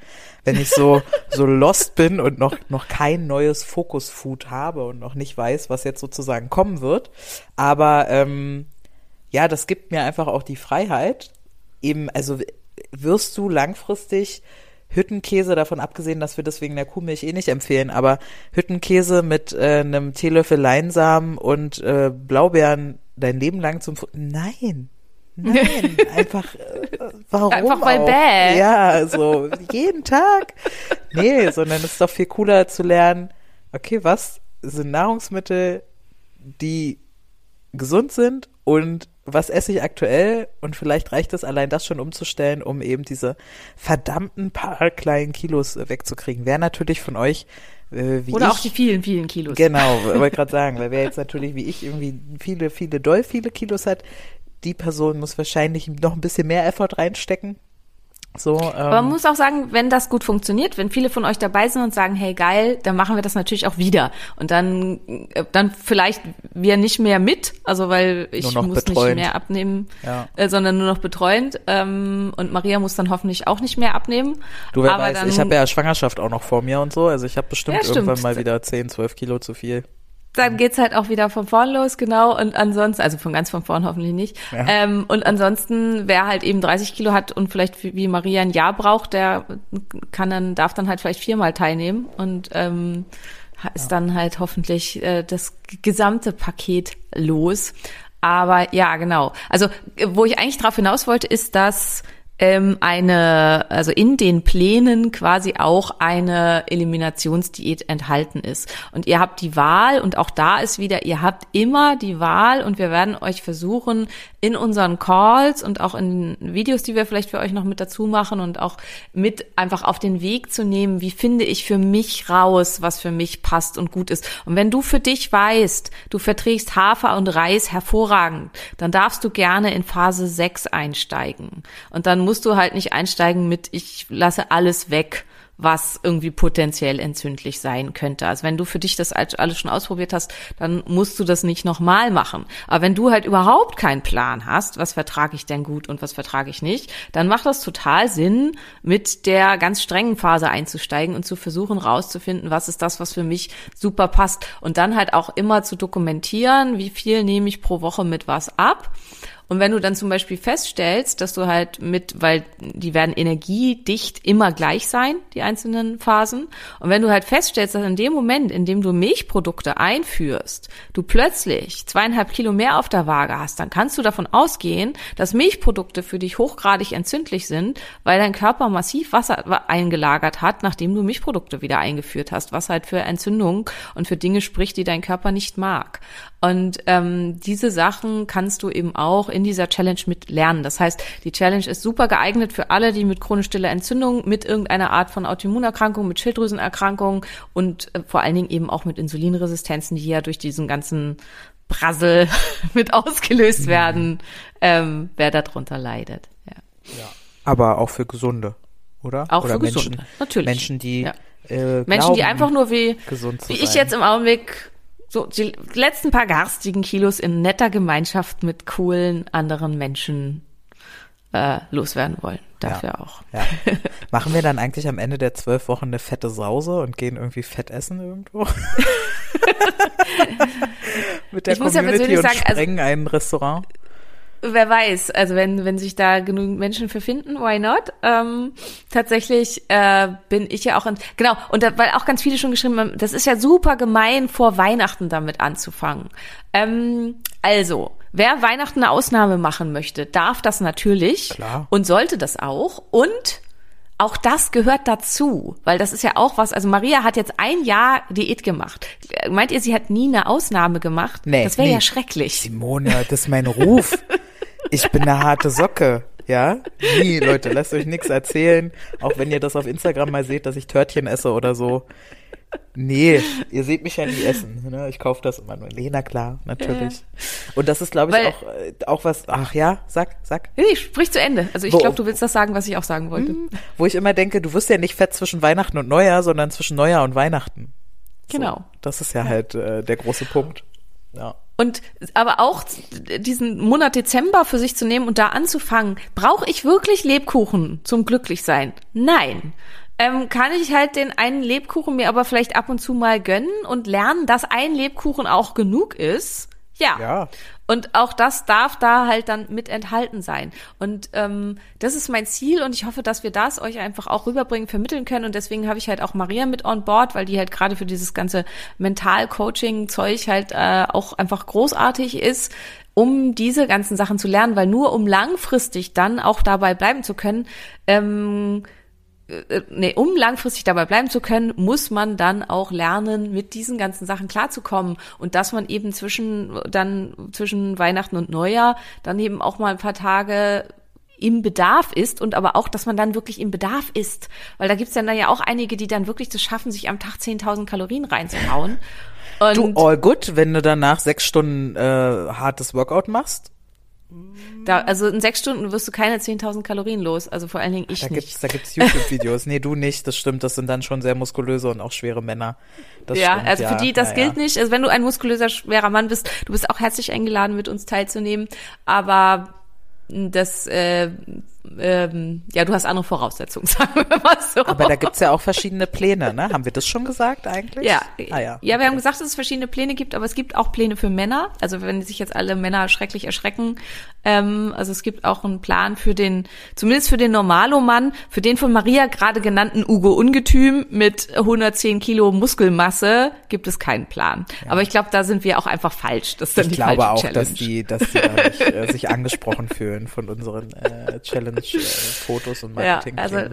wenn ich so, [laughs] so lost bin und noch, noch kein neues Focus-Food habe und noch nicht weiß, was jetzt sozusagen kommen wird. Aber ähm, ja, das gibt mir einfach auch die Freiheit, eben, also wirst du langfristig Hüttenkäse, davon abgesehen, dass wir das wegen der Kuhmilch eh nicht empfehlen, aber Hüttenkäse mit äh, einem Teelöffel Leinsamen und äh, Blaubeeren dein Leben lang zum Fu Nein. [laughs] Nein, einfach äh, warum Einfach weil auch? bäh. Ja, so jeden Tag. Nee, sondern es ist doch viel cooler zu lernen, okay, was sind Nahrungsmittel, die gesund sind und was esse ich aktuell und vielleicht reicht es allein das schon umzustellen, um eben diese verdammten paar kleinen Kilos wegzukriegen. Wer natürlich von euch äh, Oder ich, auch die vielen, vielen Kilos. Genau, [laughs] wollte gerade sagen, weil wer jetzt natürlich wie ich irgendwie viele, viele, doll viele Kilos hat, die Person muss wahrscheinlich noch ein bisschen mehr Effort reinstecken. So, ähm, Aber man muss auch sagen, wenn das gut funktioniert, wenn viele von euch dabei sind und sagen, hey geil, dann machen wir das natürlich auch wieder. Und dann, äh, dann vielleicht wir nicht mehr mit, also weil ich muss betreuend. nicht mehr abnehmen, Ja. äh, sondern nur noch betreuend. Ähm, und Maria muss dann hoffentlich auch nicht mehr abnehmen. du wer Aber weiß, dann, ich habe ja Schwangerschaft auch noch vor mir und so, also ich habe bestimmt Ja, irgendwann mal wieder 10, 12 Kilo zu viel. Dann geht's halt auch wieder von vorn los, genau. Und ansonsten, also von ganz von vorn hoffentlich nicht. Ja. Ähm, und ansonsten, wer halt eben 30 Kilo hat und vielleicht wie Maria ein Jahr braucht, der kann dann, darf dann halt vielleicht viermal teilnehmen und ähm, ist dann halt hoffentlich äh, das gesamte Paket los. Aber ja, genau. Also, äh, wo ich eigentlich drauf hinaus wollte, ist, dass ähm, eine, also in den Plänen quasi auch eine Eliminationsdiät enthalten ist. Und ihr habt die Wahl und auch da ist wieder, ihr habt immer die Wahl und wir werden euch versuchen, in unseren Calls und auch in Videos, die wir vielleicht für euch noch mit dazu machen und auch mit einfach auf den Weg zu nehmen, wie finde ich für mich raus, was für mich passt und gut ist. Und wenn du für dich weißt, du verträgst Hafer und Reis hervorragend, dann darfst du gerne in Phase 6 einsteigen. Und dann musst du halt nicht einsteigen mit, ich lasse alles weg was irgendwie potenziell entzündlich sein könnte. Also wenn du für dich das alles schon ausprobiert hast, dann musst du das nicht nochmal machen. Aber wenn du halt überhaupt keinen Plan hast, was vertrage ich denn gut und was vertrage ich nicht, dann macht das total Sinn, mit der ganz strengen Phase einzusteigen und zu versuchen rauszufinden, was ist das, was für mich super passt. Und dann halt auch immer zu dokumentieren, wie viel nehme ich pro Woche mit was ab. Und wenn du dann zum Beispiel feststellst, dass du halt mit, weil die werden energiedicht immer gleich sein, die einzelnen Phasen. Und wenn du halt feststellst, dass in dem Moment, in dem du Milchprodukte einführst, du plötzlich zweieinhalb Kilo mehr auf der Waage hast, dann kannst du davon ausgehen, dass Milchprodukte für dich hochgradig entzündlich sind, weil dein Körper massiv Wasser eingelagert hat, nachdem du Milchprodukte wieder eingeführt hast, was halt für Entzündung und für Dinge spricht, die dein Körper nicht mag. Und ähm, diese Sachen kannst du eben auch in dieser Challenge mit lernen. Das heißt, die Challenge ist super geeignet für alle, die mit chronisch stiller Entzündung, mit irgendeiner Art von Autoimmunerkrankung, mit Schilddrüsenerkrankung und äh, vor allen Dingen eben auch mit Insulinresistenzen, die ja durch diesen ganzen Brassel [laughs] mit ausgelöst werden, ähm, wer darunter leidet. Ja. Aber auch für Gesunde, oder? Auch oder für Menschen, Gesunde, natürlich. Menschen, die Ja. äh, Menschen, die einfach nur wie, wie ich jetzt im Augenblick so die letzten paar garstigen Kilos in netter Gemeinschaft mit coolen anderen Menschen äh, loswerden wollen. Dafür auch. Ja. Machen wir dann eigentlich am Ende der zwölf Wochen eine fette Sause und gehen irgendwie fett essen irgendwo? [laughs] Mit der Ich muss ja Community persönlich und sagen, also- sprengen ein Restaurant? Wer weiß, also wenn, wenn sich da genügend Menschen für finden, why not? Ähm, tatsächlich äh, bin ich ja auch in, genau, und da, weil auch ganz viele schon geschrieben haben, das ist ja super gemein, vor Weihnachten damit anzufangen. Ähm, also, wer Weihnachten eine Ausnahme machen möchte, darf das natürlich Klar. und sollte das auch. Und auch das gehört dazu, weil das ist ja auch was, also Maria hat jetzt ein Jahr Diät gemacht. Meint ihr, sie hat nie eine Ausnahme gemacht? Nee, das wäre nie. ja schrecklich. Simone, das ist mein Ruf. [laughs] Ich bin eine harte Socke. Ja? Nie, Leute, lasst euch nichts erzählen. Auch wenn ihr das auf Instagram mal seht, dass ich Törtchen esse oder so. Nee, ihr seht mich ja nie essen. Ne? Ich kaufe das immer nur. Lena, klar, natürlich. Und das ist, glaube ich, Weil- auch, äh, auch was, ach ja, sag, sag. Nee, sprich zu Ende. Also ich glaube, du willst das sagen, was ich auch sagen wollte. Wo ich immer denke, du wirst ja nicht fett zwischen Weihnachten und Neujahr, sondern zwischen Neujahr und Weihnachten. Genau. Das ist ja halt äh, der große Punkt. Ja. Und aber auch diesen Monat Dezember für sich zu nehmen und da anzufangen, brauche ich wirklich Lebkuchen zum Glücklichsein? Nein. Ähm, kann ich halt den einen Lebkuchen mir aber vielleicht ab und zu mal gönnen und lernen, dass ein Lebkuchen auch genug ist? Ja. Ja. Und auch das darf da halt dann mit enthalten sein. Und ähm, das ist mein Ziel und ich hoffe, dass wir das euch einfach auch rüberbringen, vermitteln können. Und deswegen habe ich halt auch Maria mit on board, weil die halt gerade für dieses ganze Mental-Coaching-Zeug halt äh, auch einfach großartig ist, um diese ganzen Sachen zu lernen, weil nur um langfristig dann auch dabei bleiben zu können, ähm, äh, nee, um langfristig dabei bleiben zu können, muss man dann auch lernen, mit diesen ganzen Sachen klarzukommen und dass man eben zwischen dann zwischen Weihnachten und Neujahr dann eben auch mal ein paar Tage im Bedarf ist und aber auch, dass man dann wirklich im Bedarf ist, weil da gibt's dann ja auch einige, die dann wirklich das schaffen, sich am Tag 10.000 Kalorien reinzuhauen. Und Du, all good, wenn du danach sechs Stunden äh, hartes Workout machst. Da, also in sechs Stunden wirst du keine 10.000 Kalorien los, also vor allen Dingen ich Da nicht. gibt's, da gibt's YouTube-Videos. nee, du nicht, das stimmt. Das sind dann schon sehr muskulöse und auch schwere Männer. Das ja, stimmt, also für ja, die, das ja, gilt ja. nicht. Also wenn du ein muskulöser, schwerer Mann bist, du bist auch herzlich eingeladen, mit uns teilzunehmen. Aber das, äh, ähm, ja, du hast andere Voraussetzungen, [laughs] sagen wir mal so. Aber da gibt's ja auch verschiedene Pläne, ne? Haben wir das schon gesagt eigentlich? ja, Ah, ja. ja, wir haben gesagt, dass es verschiedene Pläne gibt, aber es gibt auch Pläne für Männer. Also wenn sich jetzt alle Männer schrecklich erschrecken, ähm, also es gibt auch einen Plan für den, zumindest für den Normalo-Mann, für den von Maria gerade genannten Ugo Ungetüm mit 110 Kilo Muskelmasse gibt es keinen Plan. Aber ich glaube, da sind wir auch einfach falsch. Das ist dann Ich die glaube falsche auch, Challenge. dass die, dass die äh, sich angesprochen fühlen von unseren äh, [laughs] Challenge-Fotos und [laughs] Ja, marketing also äh,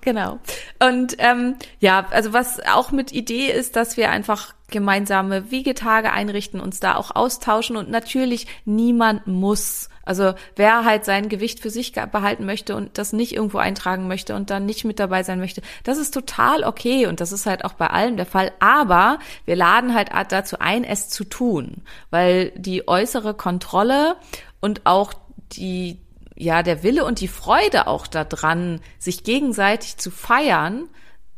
genau. Und ähm, ja, also was auch mit Idee ist, dass wir einfach gemeinsame Wiegetage einrichten, uns da auch austauschen und natürlich niemand muss. Also wer halt sein Gewicht für sich behalten möchte und das nicht irgendwo eintragen möchte und dann nicht mit dabei sein möchte, das ist total okay und das ist halt auch bei allem der Fall. Aber wir laden halt dazu ein, es zu tun, weil die äußere Kontrolle und auch die ja, der Wille und die Freude auch daran, sich gegenseitig zu feiern,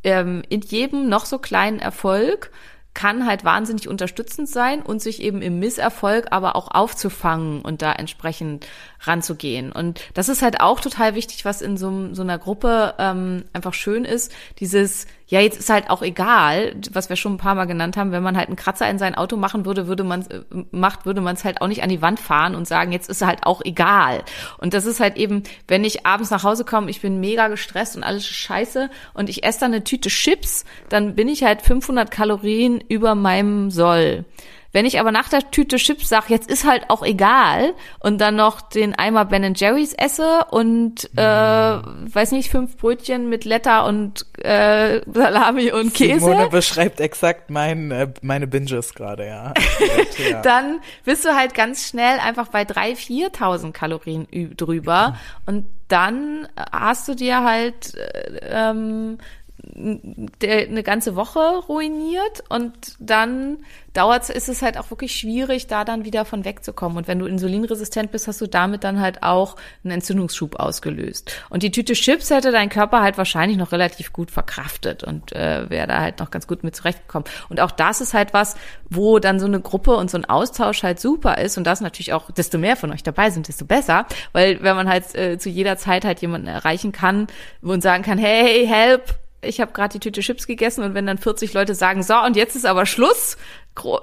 ähm, in jedem noch so kleinen Erfolg, kann halt wahnsinnig unterstützend sein und sich eben im Misserfolg aber auch aufzufangen und da entsprechend ranzugehen. Und das ist halt auch total wichtig, was in so, so einer Gruppe ähm, einfach schön ist, dieses, ja, jetzt ist halt auch egal, was wir schon ein paar Mal genannt haben, wenn man halt einen Kratzer in sein Auto machen würde, würde man äh, macht, würde man es halt auch nicht an die Wand fahren und sagen, jetzt ist halt auch egal. Und das ist halt eben, wenn ich abends nach Hause komme, ich bin mega gestresst und alles scheiße und ich esse dann eine Tüte Chips, dann bin ich halt 500 Kalorien über meinem Soll. Wenn ich aber nach der Tüte Chips sage, jetzt ist halt auch egal und dann noch den Eimer Ben Jerry's esse und äh, weiß nicht fünf Brötchen mit Letter und äh, Salami und Käse, Simone beschreibt exakt mein, äh, meine Binges gerade, ja. [laughs] ja. dann bist du halt ganz schnell einfach bei 3.000, 4.000 Kalorien drüber [clears throat] und dann hast du dir halt äh, ähm, eine ganze Woche ruiniert und dann dauert ist es halt auch wirklich schwierig, da dann wieder von wegzukommen. Und wenn du insulinresistent bist, hast du damit dann halt auch einen Entzündungsschub ausgelöst. Und die Tüte Chips hätte dein Körper halt wahrscheinlich noch relativ gut verkraftet und äh, wäre da halt noch ganz gut mit zurechtgekommen. Und auch das ist halt was, wo dann so eine Gruppe und so ein Austausch halt super ist. Und das natürlich auch, desto mehr von euch dabei sind, desto besser. Weil wenn man halt äh, zu jeder Zeit halt jemanden erreichen kann und sagen kann, hey, help, ich habe gerade die Tüte Chips gegessen und wenn dann 40 Leute sagen, so und jetzt ist aber Schluss,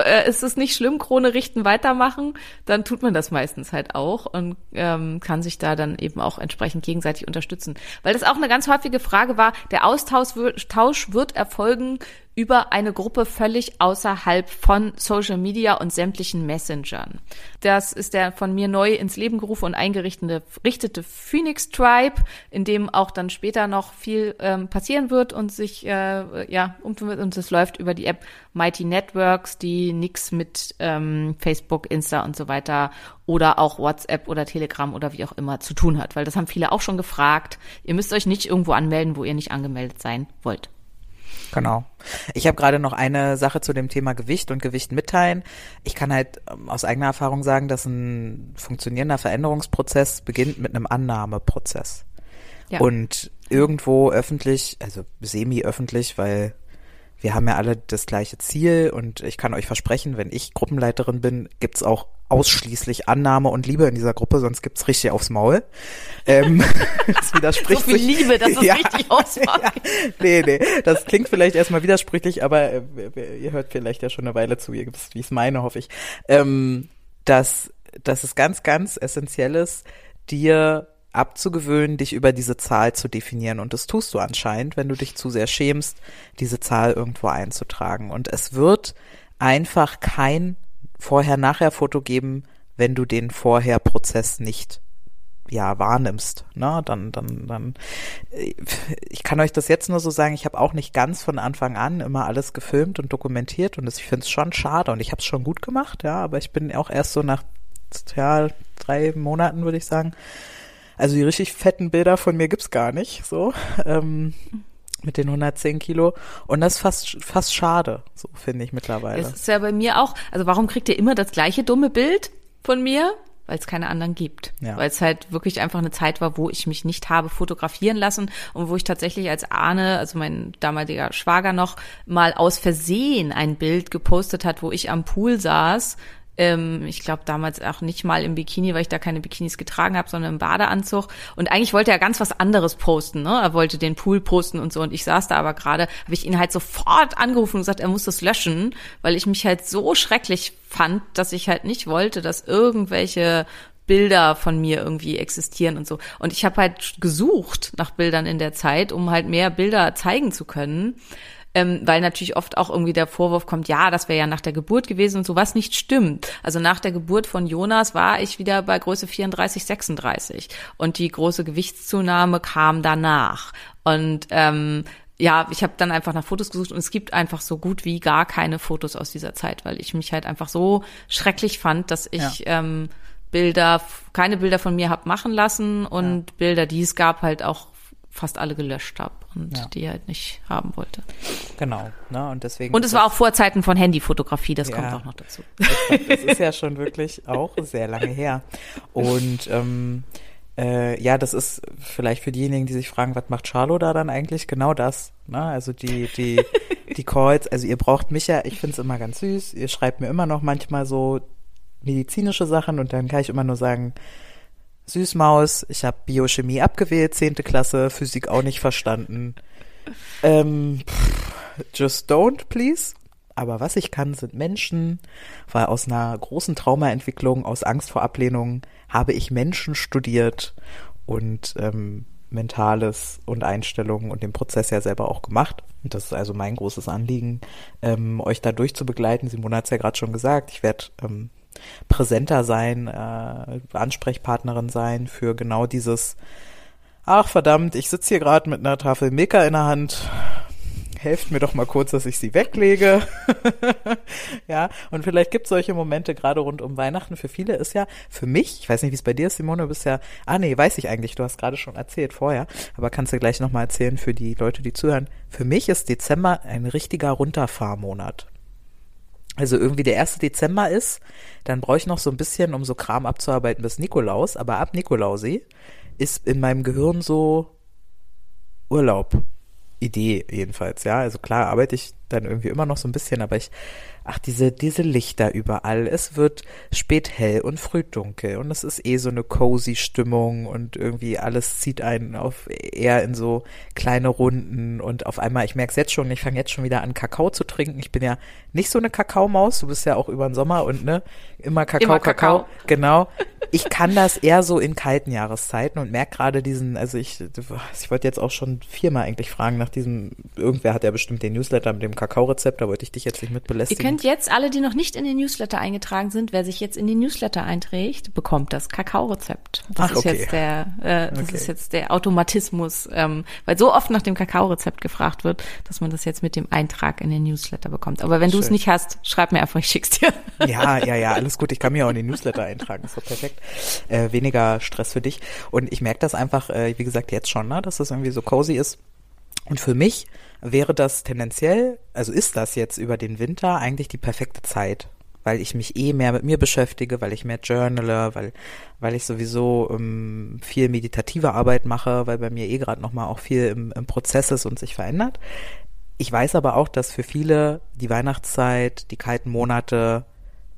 äh, ist es nicht schlimm, Krone richten, weitermachen, dann tut man das meistens halt auch und ähm, kann sich da dann eben auch entsprechend gegenseitig unterstützen. Weil das auch eine ganz häufige Frage war, der Austausch wird, erfolgen über eine Gruppe völlig außerhalb von Social Media und sämtlichen Messengern. Das ist der von mir neu ins Leben gerufen und eingerichtete Phoenix Tribe, in dem auch dann später noch viel ähm, passieren wird und sich äh, ja und, und es läuft über die App Mighty Networks, die nix mit ähm, Facebook, Insta und so weiter oder auch WhatsApp oder Telegram oder wie auch immer zu tun hat, weil das haben viele auch schon gefragt. Ihr müsst euch nicht irgendwo anmelden, wo ihr nicht angemeldet sein wollt. Genau. Ich habe gerade noch eine Sache zu dem Thema Gewicht und Gewicht mitteilen. Ich kann halt ähm, aus eigener Erfahrung sagen, dass ein funktionierender Veränderungsprozess beginnt mit einem Annahmeprozess. Ja. Und irgendwo öffentlich, also semi-öffentlich, weil wir haben ja alle das gleiche Ziel und ich kann euch versprechen, wenn ich Gruppenleiterin bin, gibt's auch ausschließlich Annahme und Liebe in dieser Gruppe, sonst gibt's richtig aufs Maul. Ähm, [laughs] das widerspricht so viel sich. Liebe, dass es ja, richtig aufs Maul [laughs] ja, Nee, nee, das klingt vielleicht erstmal widersprüchlich, aber äh, ihr hört vielleicht ja schon eine Weile zu, ihr wisst, wie ich es meine, hoffe ich. Ähm, dass, dass es ganz, ganz essentiell ist, dir abzugewöhnen, dich über diese Zahl zu definieren. Und das tust du anscheinend, wenn du dich zu sehr schämst, diese Zahl irgendwo einzutragen. Und es wird einfach kein Vorher-Nachher-Foto geben, wenn du den Vorher-Prozess nicht ja wahrnimmst, ne, dann, dann, dann, ich kann euch das jetzt nur so sagen, ich habe auch nicht ganz von Anfang an immer alles gefilmt und dokumentiert und das, ich finde es schon schade und ich habe es schon gut gemacht, ja, aber ich bin auch erst so nach ja, drei Monaten, würde ich sagen, also die richtig fetten Bilder von mir gibt's gar nicht, so. Ähm, mit den 110 Kilo. Und das ist fast, fast schade, so finde ich mittlerweile. Das ist ja bei mir auch, also warum kriegt ihr immer das gleiche dumme Bild von mir? Weil es keine anderen gibt. Ja. Weil es halt wirklich einfach eine Zeit war, wo ich mich nicht habe fotografieren lassen und wo ich tatsächlich als Ahne, also mein damaliger Schwager noch, mal aus Versehen ein Bild gepostet hat, wo ich am Pool saß ähm, ich glaube damals auch nicht mal im Bikini, weil ich da keine Bikinis getragen habe, sondern im Badeanzug. Und eigentlich wollte er ganz was anderes posten. Ne? Er wollte den Pool posten und so. Und ich saß da aber gerade, habe ich ihn halt sofort angerufen und gesagt, er muss das löschen, weil ich mich halt so schrecklich fand, dass ich halt nicht wollte, dass irgendwelche Bilder von mir irgendwie existieren und so. Und ich habe halt gesucht nach Bildern in der Zeit, um halt mehr Bilder zeigen zu können ähm, weil natürlich oft auch irgendwie der Vorwurf kommt, ja, das wäre ja nach der Geburt gewesen und so, was nicht stimmt. Also nach der Geburt von Jonas war ich wieder bei Größe 34, 36 und die große Gewichtszunahme kam danach. Und ähm, ja, ich habe dann einfach nach Fotos gesucht und es gibt einfach so gut wie gar keine Fotos aus dieser Zeit, weil ich mich halt einfach so schrecklich fand, dass ich ja. ähm, Bilder, keine Bilder von mir hab machen lassen und ja. Bilder, die es gab, halt auch fast alle gelöscht habe und ja. die halt nicht haben wollte. Genau, ne? Und deswegen. Und es war auch vor Zeiten von Handyfotografie, das ja, kommt auch noch dazu. Das ist ja schon wirklich auch sehr lange her. Und ähm, äh, ja, das ist vielleicht für diejenigen, die sich fragen, was macht Charlo da dann eigentlich? Genau das. Ne? Also die, die, die Calls, also ihr braucht mich ja, ich finde es immer ganz süß. Ihr schreibt mir immer noch manchmal so medizinische Sachen und dann kann ich immer nur sagen, Süßmaus, ich habe Biochemie abgewählt, zehnte Klasse, Physik auch nicht verstanden. Ähm, just don't, please. Aber was ich kann, sind Menschen, weil aus einer großen Traumaentwicklung, aus Angst vor Ablehnung, habe ich Menschen studiert und ähm, Mentales und Einstellungen und den Prozess ja selber auch gemacht. Und das ist also mein großes Anliegen, ähm, euch da durchzubegleiten. Simona hat es ja gerade schon gesagt, ich werde ähm, präsenter sein, äh, Ansprechpartnerin sein für genau dieses, ach verdammt, ich sitze hier gerade mit einer Tafel Milka in der Hand, helft mir doch mal kurz, dass ich sie weglege. [laughs] ja, und vielleicht gibt es solche Momente gerade rund um Weihnachten. Für viele ist ja, für mich, ich weiß nicht, wie es bei dir ist, Simone, du bist ja, ah nee, weiß ich eigentlich, du hast gerade schon erzählt vorher, aber kannst du gleich nochmal erzählen für die Leute, die zuhören. Für mich ist Dezember ein richtiger Runterfahrmonat. Also irgendwie der erste Dezember ist, dann brauche ich noch so ein bisschen, um so Kram abzuarbeiten bis Nikolaus, aber ab Nikolausi ist in meinem Gehirn so Urlaub. Idee jedenfalls, ja. Also klar arbeite ich dann irgendwie immer noch so ein bisschen, aber ich, ach, diese, diese Lichter überall. Es wird spät hell und früh dunkel und es ist eh so eine cozy Stimmung und irgendwie alles zieht einen auf eher in so kleine Runden und auf einmal, ich merke es jetzt schon, ich fange jetzt schon wieder an, Kakao zu trinken. Ich bin ja nicht so eine Kakaomaus, du bist ja auch über den Sommer und ne, immer Kakao, Immer Kakao. Kakao. Genau. Ich kann das eher so in kalten Jahreszeiten und merke gerade diesen, also ich, ich wollte jetzt auch schon viermal eigentlich fragen nach diesem, irgendwer hat ja bestimmt den Newsletter mit dem Kakaorezept, da wollte ich dich jetzt nicht mit Ihr belästigen. könnt jetzt alle, die noch nicht in den Newsletter eingetragen sind, wer sich jetzt in den Newsletter einträgt, bekommt das Kakaorezept. Das Ach, ist okay. jetzt der, äh, das Okay. ist jetzt der Automatismus, ähm, weil so oft nach dem Kakaorezept gefragt wird, dass man das jetzt mit dem Eintrag in den Newsletter bekommt. Aber wenn du es nicht hast, schreib mir einfach, ich schick's dir. [laughs] Ja, ja, ja, alles gut. Ich kann mir auch in den Newsletter eintragen. Ist doch perfekt. Äh, weniger Stress für dich. Und ich merke das einfach, äh, wie gesagt, jetzt schon, ne, dass das irgendwie so cozy ist. Und für mich wäre das tendenziell, also ist das jetzt über den Winter eigentlich die perfekte Zeit, weil ich mich eh mehr mit mir beschäftige, weil ich mehr journale, weil, weil ich sowieso ähm, viel meditative Arbeit mache, weil bei mir eh gerade nochmal auch viel im, im Prozess ist und sich verändert. Ich weiß aber auch, dass für viele die Weihnachtszeit, die kalten Monate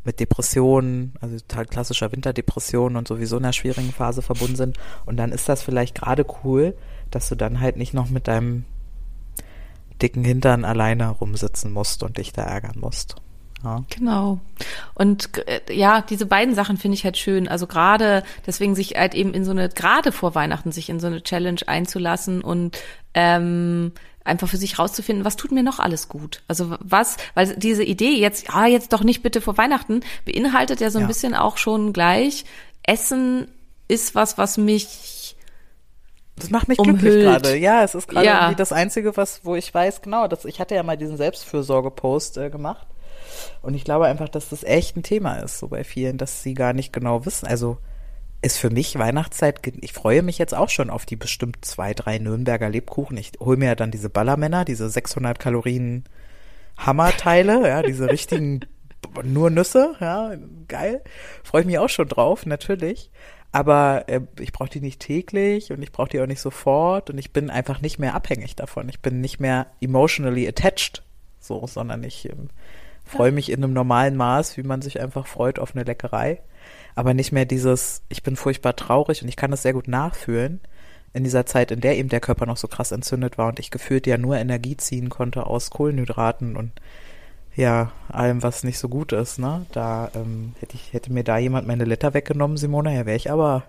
mit Depressionen, also total klassischer Winterdepressionen und sowieso in einer schwierigen Phase verbunden sind. Und dann ist das vielleicht gerade cool, dass du dann halt nicht noch mit deinem dicken Hintern alleine rumsitzen musst und dich da ärgern musst. Ja. Genau. Und äh, ja, diese beiden Sachen finde ich halt schön. Also gerade deswegen sich halt eben in so eine, gerade vor Weihnachten sich in so eine Challenge einzulassen und ähm, einfach für sich rauszufinden, was tut mir noch alles gut. Also was, weil diese Idee jetzt, ah, jetzt doch nicht bitte vor Weihnachten, beinhaltet ja so ein Ja. bisschen auch schon gleich, Essen ist was, was mich Das macht mich Umhüllt. glücklich gerade. Ja, es ist gerade Ja. irgendwie das Einzige, was, wo ich weiß, genau, dass ich hatte ja mal diesen Selbstfürsorge-Post äh, gemacht. Und ich glaube einfach, dass das echt ein Thema ist, so bei vielen, dass sie gar nicht genau wissen. Also ist für mich Weihnachtszeit, ich freue mich jetzt auch schon auf die bestimmt zwei, drei Nürnberger Lebkuchen. Ich hole mir ja dann diese Ballermänner, diese 600 Kalorien Hammerteile, ja, diese richtigen [laughs] nur Nüsse, ja, geil. Freue ich mich auch schon drauf, natürlich. Aber äh, ich brauche die nicht täglich und ich brauche die auch nicht sofort und ich bin einfach nicht mehr abhängig davon. Ich bin nicht mehr emotionally attached, so, sondern ich ähm, freue mich in einem normalen Maß, wie man sich einfach freut auf eine Leckerei. Aber nicht mehr dieses, ich bin furchtbar traurig und ich kann das sehr gut nachfühlen in dieser Zeit, in der eben der Körper noch so krass entzündet war und ich gefühlt ja nur Energie ziehen konnte aus Kohlenhydraten und ja, allem, was nicht so gut ist, ne? Da ähm, hätte ich, hätte mir da jemand meine Letter weggenommen, Simona, ja, wäre ich aber,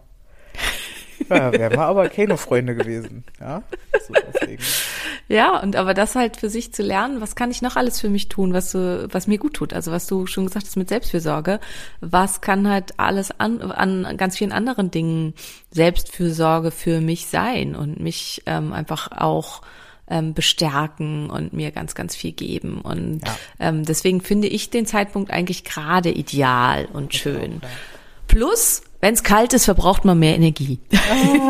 ja, wären wir aber keine Freunde gewesen, ja? So. Ja, und aber das halt für sich zu lernen, was kann ich noch alles für mich tun, was was mir gut tut. Also was du schon gesagt hast mit Selbstfürsorge, was kann halt alles an, an ganz vielen anderen Dingen Selbstfürsorge für mich sein und mich ähm, einfach auch ähm, bestärken und mir ganz, ganz viel geben. Und Ja. ähm, deswegen finde ich den Zeitpunkt eigentlich gerade ideal und schön. Plus, wenn es kalt ist, verbraucht man mehr Energie.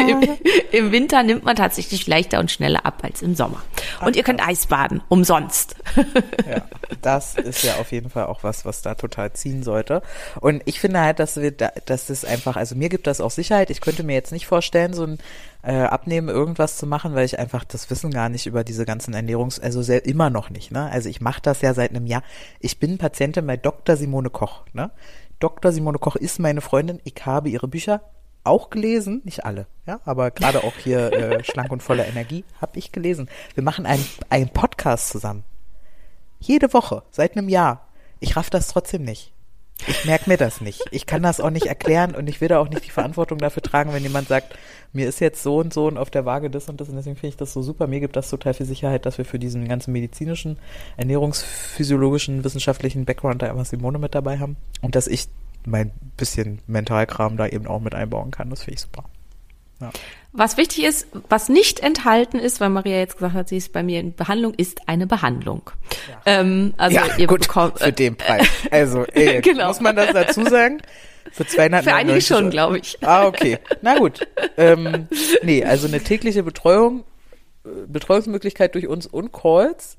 Im, [laughs] Im Winter nimmt man tatsächlich leichter und schneller ab als im Sommer. Und ihr könnt Eisbaden, umsonst. [laughs] Ja, das ist ja auf jeden Fall auch was, was da total ziehen sollte. Und ich finde halt, dass wir da, dass es einfach, also mir gibt das auch Sicherheit. Ich könnte mir jetzt nicht vorstellen, so ein äh, Abnehmen irgendwas zu machen, weil ich einfach das Wissen gar nicht über diese ganzen Ernährungs, also sel- immer noch nicht. Ne? Also ich mache das ja seit einem Jahr. Ich bin Patientin bei Dr. Simone Koch. Ne? Dr. Simone Koch ist meine Freundin. Ich habe ihre Bücher auch gelesen, nicht alle, ja, aber gerade auch hier [laughs] äh, schlank und voller Energie habe ich gelesen. Wir machen einen, einen Podcast zusammen. Jede Woche, seit einem Jahr. Ich raff das trotzdem nicht. Ich merke mir das nicht. Ich kann das auch nicht erklären und ich will da auch nicht die Verantwortung dafür tragen, wenn jemand sagt, mir ist jetzt so und so und auf der Waage das und das und deswegen finde ich das so super. Mir gibt das total viel Sicherheit, dass wir für diesen ganzen medizinischen, ernährungsphysiologischen, wissenschaftlichen Background da immer Simone mit dabei haben und dass ich mein bisschen Mentalkram da eben auch mit einbauen kann. Das finde ich super. Ja. Was wichtig ist, was nicht enthalten ist, weil Maria jetzt gesagt hat, sie ist bei mir in Behandlung, ist eine Behandlung. Ähm, also ja, ihr gut, bekommt für den Preis. Also, ey, [laughs] Genau. muss man das dazu sagen? Für 200 für einige schon, glaube ich. Ah, okay. Na gut. Ähm, nee, also eine tägliche Betreuung, äh, Betreuungsmöglichkeit durch uns und Calls.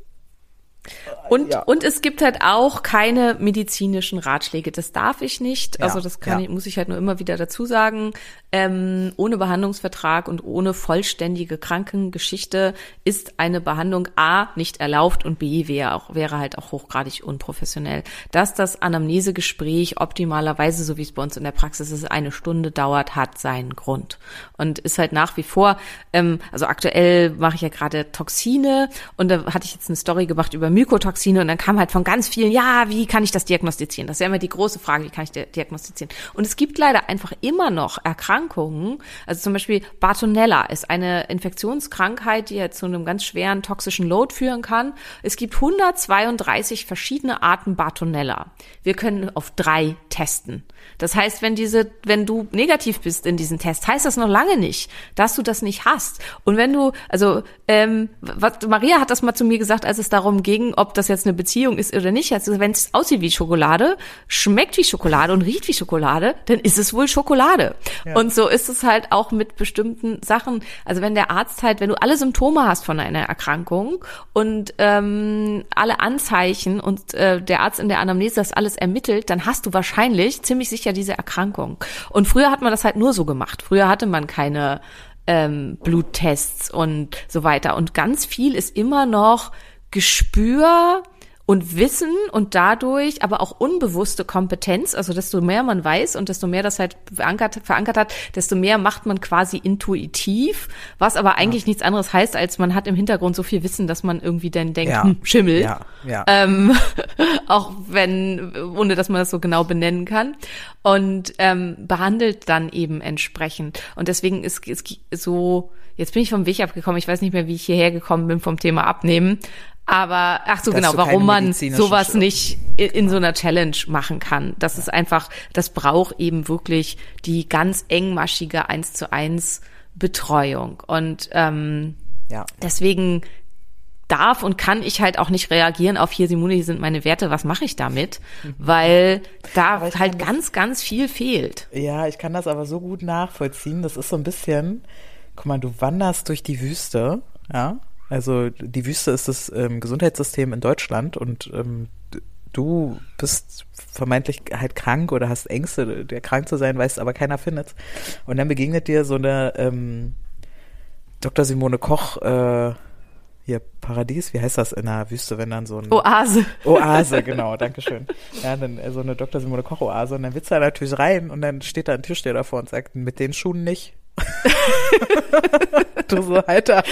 Und, Ja. und es gibt halt auch keine medizinischen Ratschläge. Das darf ich nicht. Ja, Also das kann ja. ich, muss ich halt nur immer wieder dazu sagen. Ähm, ohne Behandlungsvertrag und ohne vollständige Krankengeschichte ist eine Behandlung A nicht erlaubt und B wäre auch, wäre halt auch hochgradig unprofessionell. Dass das Anamnesegespräch optimalerweise, so wie es bei uns in der Praxis ist, eine Stunde dauert, hat seinen Grund. Und ist halt nach wie vor, ähm, also aktuell mache ich ja gerade Toxine und da hatte ich jetzt eine Story gemacht über Mykotoxine und dann kam halt von ganz vielen, ja, wie kann ich das diagnostizieren? Das ist ja immer die große Frage, wie kann ich di- diagnostizieren? Und es gibt leider einfach immer noch Erkrankungen, also zum Beispiel Bartonella ist eine Infektionskrankheit, die ja zu einem ganz schweren toxischen Load führen kann. Es gibt 132 verschiedene Arten Bartonella. Wir können auf drei testen. Das heißt, wenn diese, wenn du negativ bist in diesem Test, heißt das noch lange nicht, dass du das nicht hast. Und wenn du, also ähm, was, Maria hat das mal zu mir gesagt, als es darum ging, ob das jetzt eine Beziehung ist oder nicht. Also wenn es aussieht wie Schokolade, schmeckt wie Schokolade und riecht wie Schokolade, dann ist es wohl Schokolade. Und so ist es halt auch mit bestimmten Sachen. Also wenn der Arzt halt, wenn du alle Symptome hast von einer Erkrankung und ähm, alle Anzeichen und äh, der Arzt in der Anamnese das alles ermittelt, dann hast du wahrscheinlich ziemlich sicher diese Erkrankung. Und früher hat man das halt nur so gemacht. Früher hatte man keine ähm, Bluttests und so weiter. Und ganz viel ist immer noch Gespür und Wissen und dadurch aber auch unbewusste Kompetenz. Also desto mehr man weiß und desto mehr das halt verankert, verankert hat, desto mehr macht man quasi intuitiv, was aber eigentlich nichts anderes heißt, als man hat im Hintergrund so viel Wissen, dass man irgendwie dann denkt, Ja. hm, Schimmel. Ja, ja. Ähm, [laughs] auch wenn, ohne dass man das so genau benennen kann. Und ähm, behandelt dann eben entsprechend. Und deswegen ist es so, jetzt bin ich vom Weg abgekommen, ich weiß nicht mehr, wie ich hierher gekommen bin vom Thema Abnehmen. Aber ach so Dass genau, warum man sowas Sch- nicht in, in so einer Challenge machen kann. Das ist einfach, das braucht eben wirklich die ganz engmaschige eins zu eins Betreuung. Und ähm, Ja. Deswegen darf und kann ich halt auch nicht reagieren auf hier, Simone, hier sind meine Werte, was mache ich damit? Weil da halt kann das- ganz, ganz viel fehlt. Ja, ich kann das aber so gut nachvollziehen. Das ist so ein bisschen, guck mal, du wanderst durch die Wüste, ja. Also die Wüste ist das ähm, Gesundheitssystem in Deutschland und ähm, du bist vermeintlich halt krank oder hast Ängste, der krank zu sein, weißt aber keiner findet's. Und dann begegnet dir so eine ähm, Dr. Simone Koch, äh, hier Paradies, wie heißt das in der Wüste, wenn dann so ein Oase. Oase, [laughs] genau, dankeschön. Ja, dann äh, so eine Dr. Simone Koch Oase und dann willst du da natürlich rein und dann steht da ein Türsteher davor und sagt, mit den Schuhen nicht. [laughs] du so, Alter,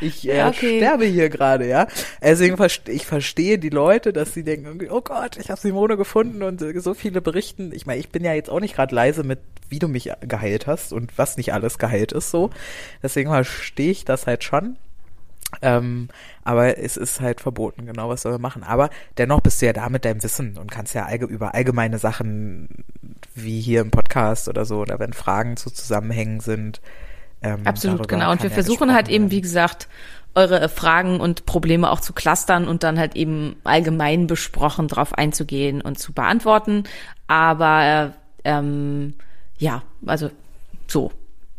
ich äh, okay. sterbe hier gerade, ja. Deswegen verste ich verstehe die Leute, dass sie denken, irgendwie, oh Gott, ich habe Simone gefunden und äh, so viele berichten. Ich meine, ich bin ja jetzt auch nicht gerade leise mit, wie du mich geheilt hast und was nicht alles geheilt ist so. Deswegen verstehe ich das halt schon. Ähm, aber es ist halt verboten, genau, was soll man machen. Aber dennoch bist du ja da mit deinem Wissen und kannst ja allge über allgemeine Sachen, wie hier im Podcast oder so, oder wenn Fragen zu Zusammenhängen sind. Ähm, Absolut, genau. Und wir ja versuchen halt eben, werden. wie gesagt, eure Fragen und Probleme auch zu clustern und dann halt eben allgemein besprochen drauf einzugehen und zu beantworten. Aber ähm, ja, also so.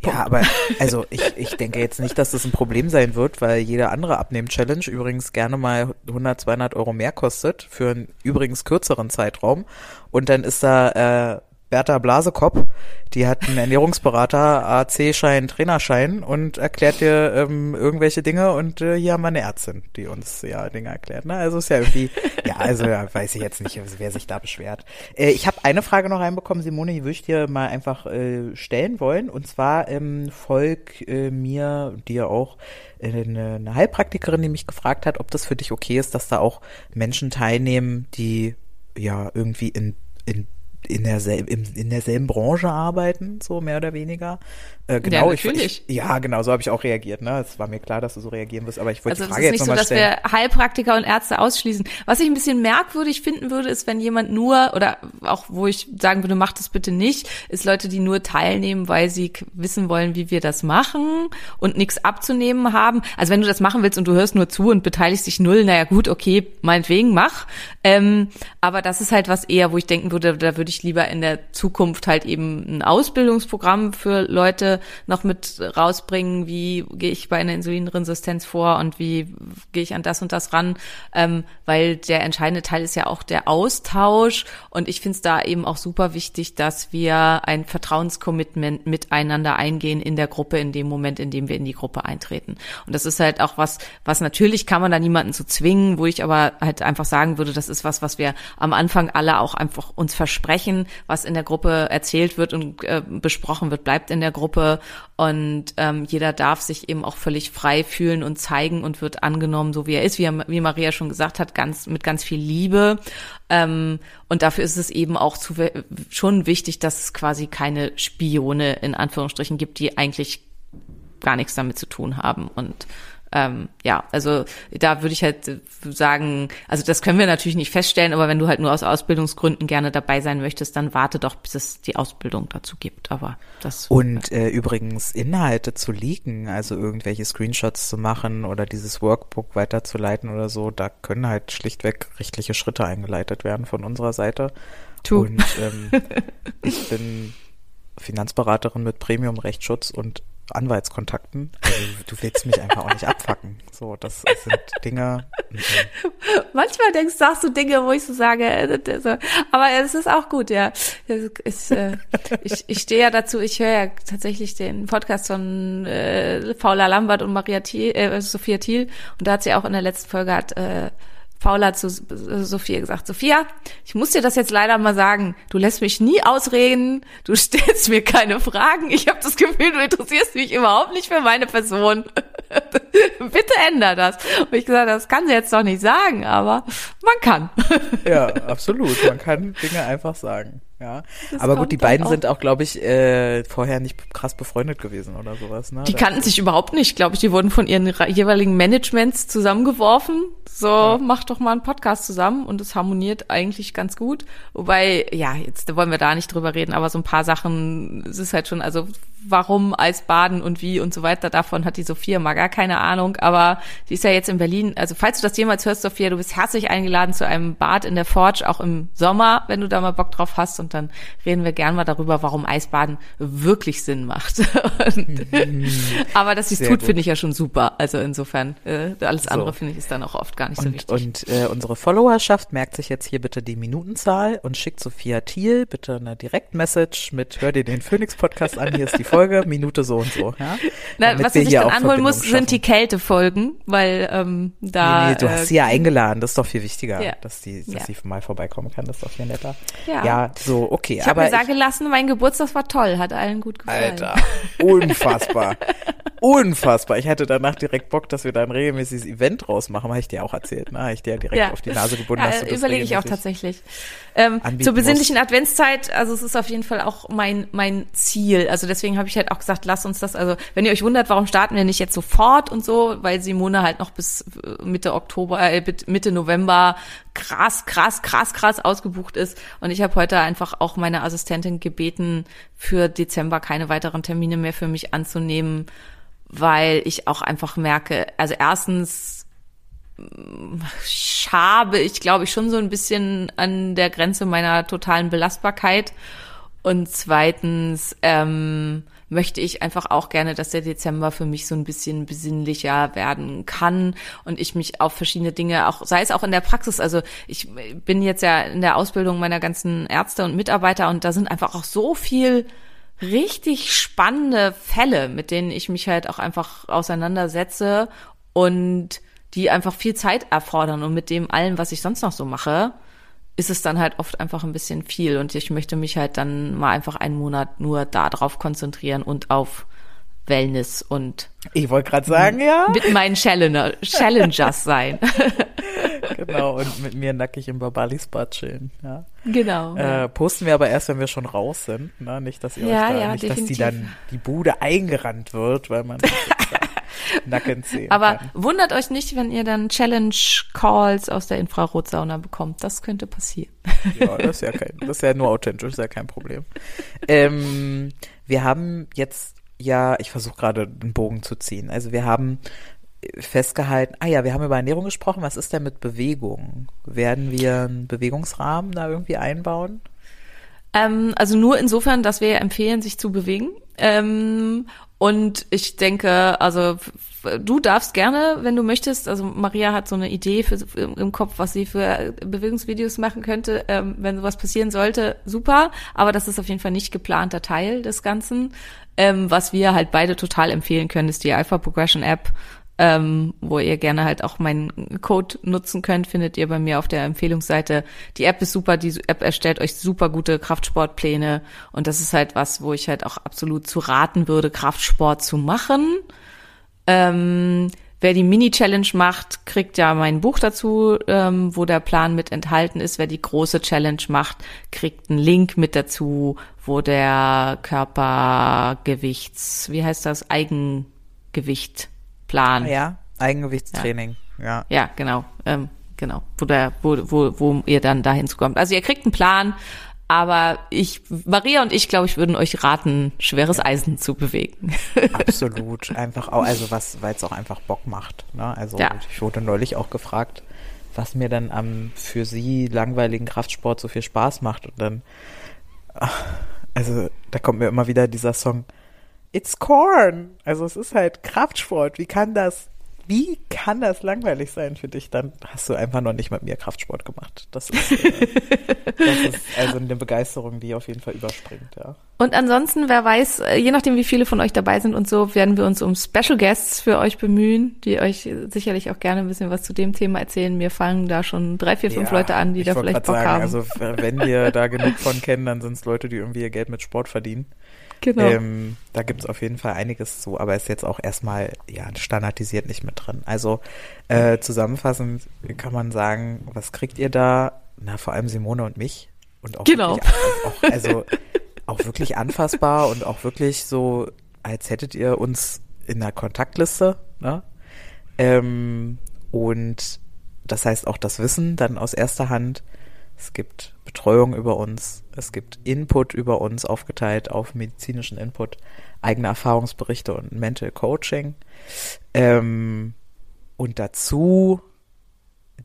Ja, aber [laughs] also ich, ich denke jetzt nicht, dass das ein Problem sein wird, weil jede andere Abnehmen-Challenge übrigens gerne mal 100, 200 Euro mehr kostet für einen übrigens kürzeren Zeitraum. Und dann ist da äh, Bertha Blasekop, die hat einen Ernährungsberater, AC-Schein, Trainerschein und erklärt dir ähm, irgendwelche Dinge und äh, hier haben wir eine Ärztin, die uns ja Dinge erklärt. Ne? Also ist ja irgendwie, ja, also ja, weiß ich jetzt nicht, wer sich da beschwert. Äh, ich habe eine Frage noch reinbekommen, Simone, die würde ich dir mal einfach äh, stellen wollen. Und zwar ähm, folg äh, mir, dir auch, äh, eine, eine Heilpraktikerin, die mich gefragt hat, ob das für dich okay ist, dass da auch Menschen teilnehmen, die ja irgendwie in, in in, derselben, in, in derselben Branche arbeiten, so mehr oder weniger. Äh, genau, Ja, ich, natürlich. ich, ja, genau, so habe ich auch reagiert. Ne, es war mir klar, dass du so reagieren wirst, aber ich wollte Also die es Frage ist jetzt nicht so, nochmal dass stellen. wir Heilpraktiker und Ärzte ausschließen. Was ich ein bisschen merkwürdig finden würde, ist, wenn jemand nur, oder auch wo ich sagen würde, macht das bitte nicht, ist Leute, die nur teilnehmen, weil sie wissen wollen, wie wir das machen und nichts abzunehmen haben. Also wenn du das machen willst und du hörst nur zu und beteiligst dich null, naja gut, okay, meinetwegen, mach. Ähm, aber das ist halt was eher, wo ich denken würde, da würde ich lieber in der Zukunft halt eben ein Ausbildungsprogramm für Leute noch mit rausbringen, wie gehe ich bei einer Insulinresistenz vor und wie gehe ich an das und das ran, ähm, weil der entscheidende Teil ist ja auch der Austausch und ich finde es da eben auch super wichtig, dass wir ein Vertrauenscommitment miteinander eingehen in der Gruppe in dem Moment, in dem wir in die Gruppe eintreten. Und das ist halt auch was, was natürlich kann man da niemanden zu zwingen, wo ich aber halt einfach sagen würde, das ist was, was wir am Anfang alle auch einfach uns versprechen, was in der Gruppe erzählt wird und äh, besprochen wird, bleibt in der Gruppe und ähm, jeder darf sich eben auch völlig frei fühlen und zeigen und wird angenommen, so wie er ist, wie, er, wie Maria schon gesagt hat, ganz mit ganz viel Liebe. Ähm, und dafür ist es eben auch zu, schon wichtig, dass es quasi keine Spione in Anführungsstrichen gibt, die eigentlich gar nichts damit zu tun haben. Und ähm, ja, also da würde ich halt sagen, also das können wir natürlich nicht feststellen, aber wenn du halt nur aus Ausbildungsgründen gerne dabei sein möchtest, dann warte doch, bis es die Ausbildung dazu gibt. Aber das Und äh, übrigens Inhalte zu leaken, also irgendwelche Screenshots zu machen oder dieses Workbook weiterzuleiten oder so, da können halt schlichtweg rechtliche Schritte eingeleitet werden von unserer Seite. Tu. Und ähm, ich bin Finanzberaterin mit Premium-Rechtsschutz und Anwaltskontakten. Also du willst mich einfach auch nicht abfacken. So, das sind Dinge. [laughs] Manchmal denkst, sagst du Dinge, wo ich so sage, äh, aber es ist auch gut, ja. Ist, äh, ich, ich stehe ja dazu, ich höre ja tatsächlich den Podcast von äh, Paula Lambert und Maria Thiel, äh, Sophia Thiel und da hat sie auch in der letzten Folge hat äh, Paula zu S- Sophia gesagt, Sophia, ich muss dir das jetzt leider mal sagen, du lässt mich nie ausreden, du [laughs] stellst mir keine Fragen, ich habe das Gefühl, du interessierst mich überhaupt nicht für meine Person. [laughs] Bitte änder das. Und ich gesagt, das kann sie jetzt doch nicht sagen, aber man kann. [laughs] Ja, absolut. Man kann Dinge einfach sagen. Ja. Das Aber gut, die beiden sind auch, glaube ich, äh, vorher nicht krass befreundet gewesen oder sowas. Ne? Die kannten sich überhaupt nicht, glaube ich. Die wurden von ihren jeweiligen Managements zusammengeworfen. So, mach doch mal einen Podcast zusammen und es harmoniert eigentlich ganz gut. Wobei, ja, jetzt wollen wir da nicht drüber reden, aber so ein paar Sachen, es ist halt schon, also warum Eisbaden und wie und so weiter, davon hat die Sophia mal gar keine Ahnung, aber die ist ja jetzt in Berlin. Also falls du das jemals hörst, Sophia, du bist herzlich eingeladen zu einem Bad in der Forge, auch im Sommer, wenn du da mal Bock drauf hast und dann reden wir gern mal darüber, warum Eisbaden wirklich Sinn macht. [laughs] und, aber dass sie es tut, finde ich ja schon super. Also insofern, äh, alles So. andere finde ich ist dann auch oft gar nicht so Und, wichtig. und äh, unsere Followerschaft merkt sich jetzt hier bitte die Minutenzahl und schickt Sophia Thiel bitte eine Direktmessage mit Hör dir den Phoenix-Podcast an, hier ist die Folge, [laughs] Minute so und so. Ja? Na, Damit was hier dann anholen musst, Verbindung sind die Kältefolgen, weil ähm, da. Nee, nee, du äh, hast sie ja eingeladen, das ist doch viel wichtiger, Ja. dass, die, dass Ja. sie mal vorbeikommen kann, das ist doch viel netter. Ja. ja so, okay. ich habe mir sagen lassen, mein Geburtstag war toll, hat allen gut gefallen. Alter, unfassbar. Unfassbar. Ich hatte danach direkt Bock, dass wir da ein regelmäßiges Event draus machen. Habe ich dir auch erzählt, ne? Habe ich dir direkt Ja. auf die Nase gebunden. Ja, dass du das überlege ich auch tatsächlich. Ähm, zur besinnlichen Adventszeit, also es ist auf jeden Fall auch mein mein Ziel. Also deswegen habe ich halt auch gesagt, lasst uns das. Also wenn ihr euch wundert, warum starten wir nicht jetzt sofort und so, weil Simone halt noch bis äh, Mitte Oktober, äh, bis Mitte November krass, krass, krass, krass ausgebucht ist. Und ich habe heute einfach auch meine Assistentin gebeten, für Dezember keine weiteren Termine mehr für mich anzunehmen, weil ich auch einfach merke, also erstens schabe ich, glaube ich, schon so ein bisschen an der Grenze meiner totalen Belastbarkeit. Und zweitens ähm, möchte ich einfach auch gerne, dass der Dezember für mich so ein bisschen besinnlicher werden kann und ich mich auf verschiedene Dinge, auch sei es auch in der Praxis, also ich bin jetzt ja in der Ausbildung meiner ganzen Ärzte und Mitarbeiter und da sind einfach auch so viel richtig spannende Fälle, mit denen ich mich halt auch einfach auseinandersetze und die einfach viel Zeit erfordern und mit dem allem, was ich sonst noch so mache, ist es dann halt oft einfach ein bisschen viel und ich möchte mich halt dann mal einfach einen Monat nur da drauf konzentrieren und auf Wellness und Ich wollte gerade sagen, ja. mit meinen Challenger, Challengers sein. [laughs] Genau, und mit mir nackig im Babalis Bad chillen. Ja. genau. Äh, posten wir aber erst, wenn wir schon raus sind. Ne? Nicht, dass ihr Ja, euch da, ja, nicht, dass die definitiv. dann die Bude eingerannt wird, weil man [laughs] Nacken sehen Aber kann. wundert euch nicht, wenn ihr dann Challenge-Calls aus der Infrarotsauna bekommt. Das könnte passieren. Ja, das ist ja kein, das ist ja nur authentisch, ist ja kein Problem. [laughs] Ähm, wir haben jetzt ja, ich versuche gerade einen Bogen zu ziehen. Also wir haben festgehalten, ah ja, wir haben über Ernährung gesprochen. Was ist denn mit Bewegung? Werden wir einen Bewegungsrahmen da irgendwie einbauen? Ähm, also nur insofern, dass wir empfehlen, sich zu bewegen. Ähm, und ich denke, also du darfst gerne, wenn du möchtest, also Maria hat so eine Idee für, im Kopf, was sie für Bewegungsvideos machen könnte. Ähm, wenn sowas passieren sollte, super. Aber das ist auf jeden Fall nicht geplanter Teil des Ganzen. Ähm, was wir halt beide total empfehlen können, ist die Alpha Progression App ähm, wo ihr gerne halt auch meinen Code nutzen könnt, findet ihr bei mir auf der Empfehlungsseite. Die App ist super, die App erstellt euch super gute Kraftsportpläne und das ist halt was, wo ich halt auch absolut zu raten würde, Kraftsport zu machen. Ähm, wer die Mini-Challenge macht, kriegt ja mein Buch dazu, ähm, wo der Plan mit enthalten ist. Wer die große Challenge macht, kriegt einen Link mit dazu, wo der Körpergewichts, wie heißt das, Eigengewichtplan. Ja, Eigengewichtstraining. Ja. Ja, genau, ähm, genau, wo der, wo, wo, wo ihr dann dahin kommt. Also ihr kriegt einen Plan, aber ich, Maria und ich, glaube ich, würden euch raten, schweres Eisen zu bewegen. [laughs] Absolut. Einfach auch, also was, weil es auch einfach Bock macht. Ne? Also Ja. ich wurde neulich auch gefragt, was mir dann am für sie langweiligen Kraftsport so viel Spaß macht. Und dann, [laughs] also da kommt mir immer wieder dieser Song, It's Corn. Also es ist halt Kraftsport. Wie kann das, wie kann das langweilig sein für dich? Dann hast du einfach noch nicht mit mir Kraftsport gemacht. Das ist, äh, [laughs] das ist also eine Begeisterung, die auf jeden Fall überspringt, ja. Und ansonsten, wer weiß, äh, je nachdem, wie viele von euch dabei sind und so, werden wir uns um Special Guests für euch bemühen, die euch sicherlich auch gerne ein bisschen was zu dem Thema erzählen. Mir fangen da schon drei, vier, fünf Ja, Leute an, die da vielleicht Bock sagen, haben. Also wenn wir da genug von kennen, dann sind es Leute, die irgendwie ihr Geld mit Sport verdienen. Genau. Ähm, da gibt es auf jeden Fall einiges zu, aber ist jetzt auch erstmal ja standardisiert nicht mit drin. Also äh, zusammenfassend kann man sagen, was kriegt ihr da? Na, vor allem Simone und mich. Und auch Genau. wirklich, auch, also auch wirklich anfassbar und auch wirklich so, als hättet ihr uns in der Kontaktliste, ne? Ähm, und das heißt auch das Wissen dann aus erster Hand. Es gibt Betreuung über uns, es gibt Input über uns aufgeteilt auf medizinischen Input, eigene Erfahrungsberichte und Mental Coaching. Ähm, und dazu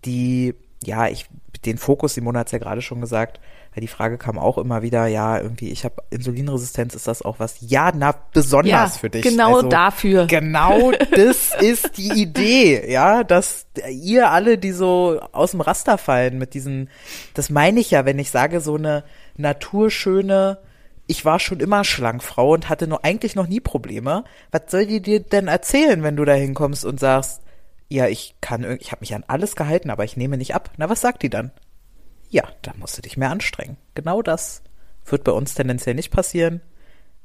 die, ja, ich, den Fokus, Simone hat es ja gerade schon gesagt, weil die Frage kam auch immer wieder, ja, irgendwie, ich habe Insulinresistenz, ist das auch was? Ja, na, besonders ja, für dich. genau Also, dafür. Genau [laughs] das ist die Idee, ja, dass ihr alle, die so aus dem Raster fallen mit diesen, das meine ich ja, wenn ich sage, so eine naturschöne, ich war schon immer schlank Frau und hatte nur eigentlich noch nie Probleme. Was soll die dir denn erzählen, wenn du da hinkommst und sagst, ja, ich kann, ich habe mich an alles gehalten, aber ich nehme nicht ab. Na, was sagt die dann? Ja, da musst du dich mehr anstrengen. Genau das wird bei uns tendenziell nicht passieren.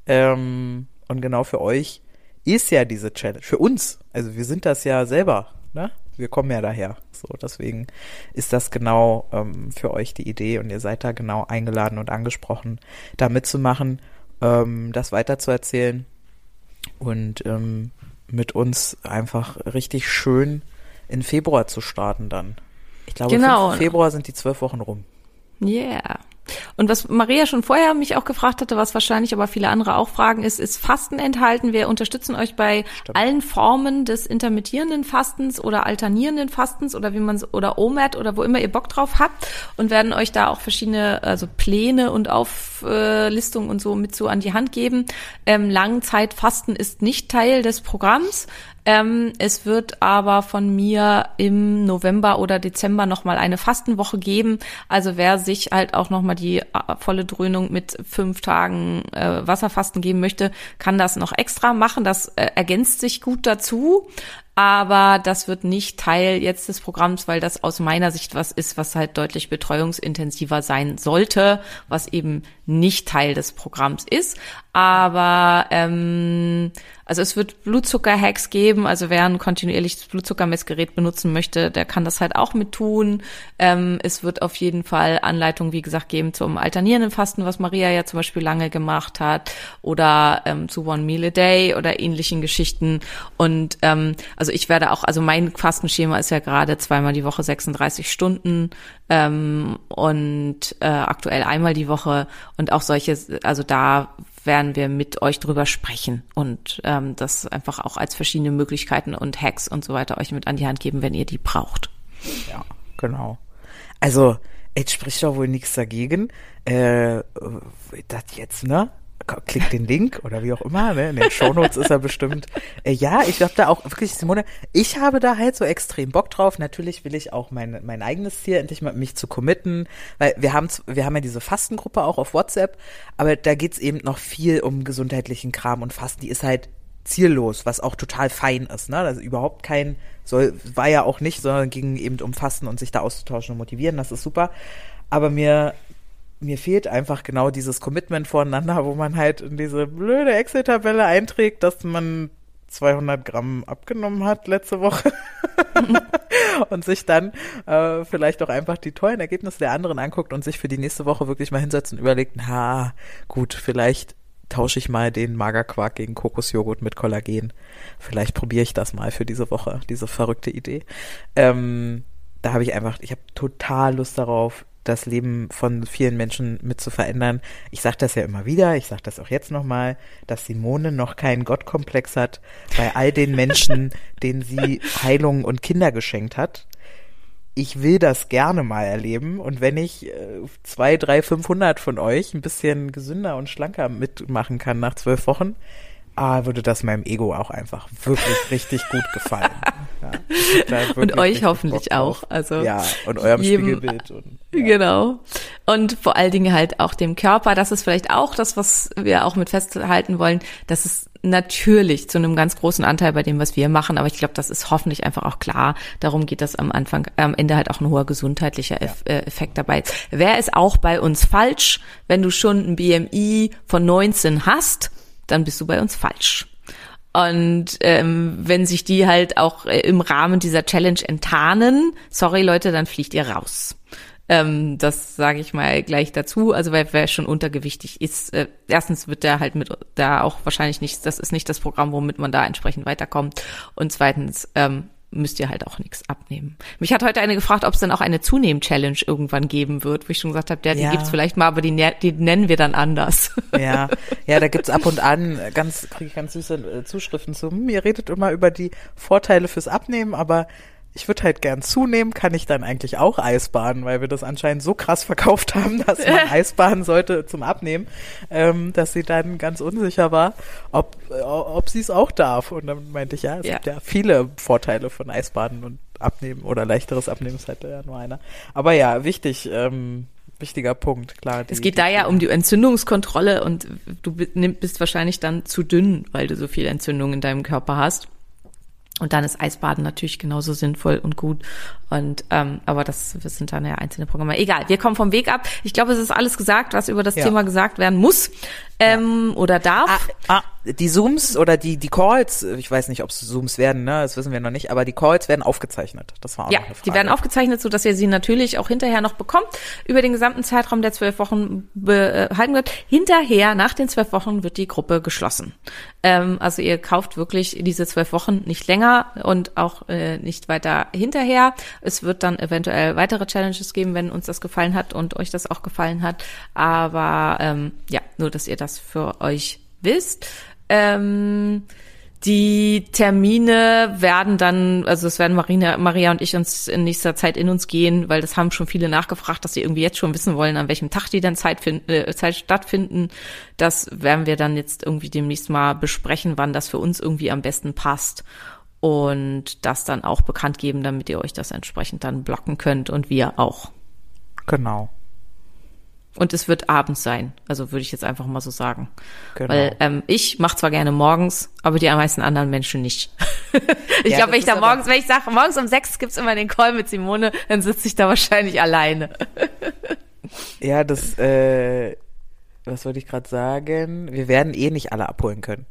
Ähm, und genau für euch ist ja diese Challenge, für uns, also wir sind das ja selber, ne? Wir kommen ja daher. So, deswegen ist das genau ähm, für euch die Idee und ihr seid da genau eingeladen und angesprochen, da mitzumachen, ähm, das weiterzuerzählen und ähm, mit uns einfach richtig schön in Februar zu starten dann. Ich glaube, Genau. 5. Februar sind die zwölf Wochen rum. Yeah. Und was Maria schon vorher mich auch gefragt hatte, was wahrscheinlich aber viele andere auch fragen, ist, ist Fasten enthalten? Wir unterstützen euch bei allen Formen des intermittierenden Fastens oder alternierenden Fastens oder wie man oder OMAD oder wo immer ihr Bock drauf habt und werden euch da auch verschiedene also Pläne und Auflistungen und so mit so an die Hand geben. Ähm, Langzeitfasten ist nicht Teil des Programms. Ähm, es wird aber von mir im November oder Dezember nochmal eine Fastenwoche geben. Also wer sich halt auch nochmal die äh, volle Dröhnung mit fünf Tagen äh, Wasserfasten geben möchte, kann das noch extra machen. Das äh, ergänzt sich gut dazu. Aber das wird nicht Teil jetzt des Programms, weil das aus meiner Sicht was ist, was halt deutlich betreuungsintensiver sein sollte, was eben nicht Teil des Programms ist. Aber ähm, also es wird Blutzucker-Hacks geben, also wer ein kontinuierliches Blutzuckermessgerät benutzen möchte, der kann das halt auch mit tun. Ähm, es wird auf jeden Fall Anleitungen, wie gesagt, geben zum alternierenden Fasten, was Maria ja zum Beispiel lange gemacht hat, oder ähm, zu One Meal a Day oder ähnlichen Geschichten. Und ähm, also ich werde auch, also mein Fastenschema ist ja gerade zweimal die Woche 36 Stunden ähm, und äh, aktuell einmal die Woche und auch solche, also da werden wir mit euch drüber sprechen und ähm, das einfach auch als verschiedene Möglichkeiten und Hacks und so weiter euch mit an die Hand geben, wenn ihr die braucht. Ja, genau. Also, jetzt spricht doch wohl nichts dagegen. Äh, das jetzt, ne? Klick den Link oder wie auch immer, ne? In den Shownotes ist er bestimmt. Äh, ja, ich habe da auch wirklich, Simone, ich habe da halt so extrem Bock drauf. Natürlich will ich auch mein, mein eigenes Ziel endlich mal mich zu committen, weil wir haben, wir haben ja diese Fastengruppe auch auf WhatsApp, aber da geht's eben noch viel um gesundheitlichen Kram und Fasten, die ist halt ziellos, was auch total fein ist, ne? Also überhaupt kein, soll, war ja auch nicht, sondern ging eben um Fasten und sich da auszutauschen und motivieren, das ist super. Aber mir mir fehlt einfach genau dieses Commitment voreinander, wo man halt in diese blöde Excel-Tabelle einträgt, dass man 200 Gramm abgenommen hat letzte Woche [laughs] und sich dann äh, vielleicht auch einfach die tollen Ergebnisse der anderen anguckt und sich für die nächste Woche wirklich mal hinsetzt und überlegt, ha, gut, vielleicht tausche ich mal den Magerquark gegen Kokosjoghurt mit Kollagen. Vielleicht probiere ich das mal für diese Woche, diese verrückte Idee. Ähm, da habe ich einfach, ich habe total Lust darauf, das Leben von vielen Menschen mit zu verändern. Ich sage das ja immer wieder, ich sage das auch jetzt nochmal, dass Simone noch keinen Gottkomplex hat bei all den Menschen, [laughs] denen sie Heilung und Kinder geschenkt hat. Ich will das gerne mal erleben und wenn ich äh, zwei, drei, 500 von euch ein bisschen gesünder und schlanker mitmachen kann nach zwölf Wochen, ah, würde das meinem Ego auch einfach wirklich richtig gut gefallen. [laughs] Ja, und euch hoffentlich auch. Also ja, und eurem jedem, Spiegelbild. Und, [laughs] ja. Genau. Und vor allen Dingen halt auch dem Körper. Das ist vielleicht auch das, was wir auch mit festhalten wollen. Das ist natürlich zu einem ganz großen Anteil bei dem, was wir machen. Aber ich glaube, das ist hoffentlich einfach auch klar. Darum geht das am Anfang, am Ende halt auch ein hoher gesundheitlicher ja. Äh, Effekt dabei. Wer ist auch bei uns falsch, wenn du schon ein BMI von 19 hast? Dann bist du bei uns falsch. Und ähm, wenn sich die halt auch äh, im Rahmen dieser Challenge enttarnen, sorry Leute, dann fliegt ihr raus. Ähm, das sage ich mal gleich dazu. Also wer, wer schon untergewichtig ist, äh, erstens wird der halt mit da auch wahrscheinlich nicht, das ist nicht das Programm, womit man da entsprechend weiterkommt. Und zweitens ähm, müsst ihr halt auch nichts abnehmen. Mich hat heute eine gefragt, ob es dann auch eine Zunehm-Challenge irgendwann geben wird, wo ich schon gesagt habe, ja, die ja. gibt's vielleicht mal, aber die, die nennen wir dann anders. Ja, ja, da gibt's ab und an ganz, kriege ich ganz süße äh, Zuschriften zu. Hm, ihr redet immer über die Vorteile fürs Abnehmen, aber ich würde halt gern zunehmen, kann ich dann eigentlich auch Eisbaden, weil wir das anscheinend so krass verkauft haben, [laughs] dass man [laughs] Eisbaden sollte zum Abnehmen, ähm, dass sie dann ganz unsicher war, ob, äh, ob sie es auch darf. Und dann meinte ich, ja, es ja. gibt ja viele Vorteile von Eisbaden und Abnehmen oder leichteres Abnehmen ist halt ja nur einer. Aber ja, wichtig, ähm, wichtiger Punkt, klar. Die, es geht da ja um die Entzündungskontrolle und du bist wahrscheinlich dann zu dünn, weil du so viel Entzündung in deinem Körper hast. Und dann ist Eisbaden natürlich genauso sinnvoll und gut. Und ähm, aber das, das sind dann ja einzelne Programme. Egal, wir kommen vom Weg ab. Ich glaube, es ist alles gesagt, was über das ja. Thema gesagt werden muss ähm, ja. oder darf. Ah, ah, die Zooms oder die die Calls, ich weiß nicht, ob es Zooms werden, ne, das wissen wir noch nicht, aber die Calls werden aufgezeichnet. Das war auch ja, eine Frage. die werden aufgezeichnet, so dass ihr sie natürlich auch hinterher noch bekommt über den gesamten Zeitraum der zwölf Wochen behalten wird. Hinterher nach den zwölf Wochen wird die Gruppe geschlossen. Ähm, also ihr kauft wirklich diese zwölf Wochen nicht länger und auch äh, nicht weiter hinterher. Es wird dann eventuell weitere Challenges geben, wenn uns das gefallen hat und euch das auch gefallen hat. Aber ähm, ja, nur dass ihr das für euch wisst. Ähm, die Termine werden dann, also es werden Marina, Maria und ich uns in nächster Zeit in uns gehen, weil das haben schon viele nachgefragt, dass sie irgendwie jetzt schon wissen wollen, an welchem Tag die dann Zeit, find, äh, Zeit stattfinden. Das werden wir dann jetzt irgendwie demnächst mal besprechen, wann das für uns irgendwie am besten passt und das dann auch bekannt geben, damit ihr euch das entsprechend dann blocken könnt und wir auch. Genau. Und es wird abends sein, also würde ich jetzt einfach mal so sagen. Genau. Weil ähm, ich mache zwar gerne morgens, aber die meisten anderen Menschen nicht. [laughs] ich Ja, glaube, wenn ich da morgens, wenn ich sage, morgens um sechs gibt's immer den Call mit Simone, dann sitze ich da wahrscheinlich alleine. [laughs] Ja, das, äh, was wollte ich gerade sagen? Wir werden eh nicht alle abholen können.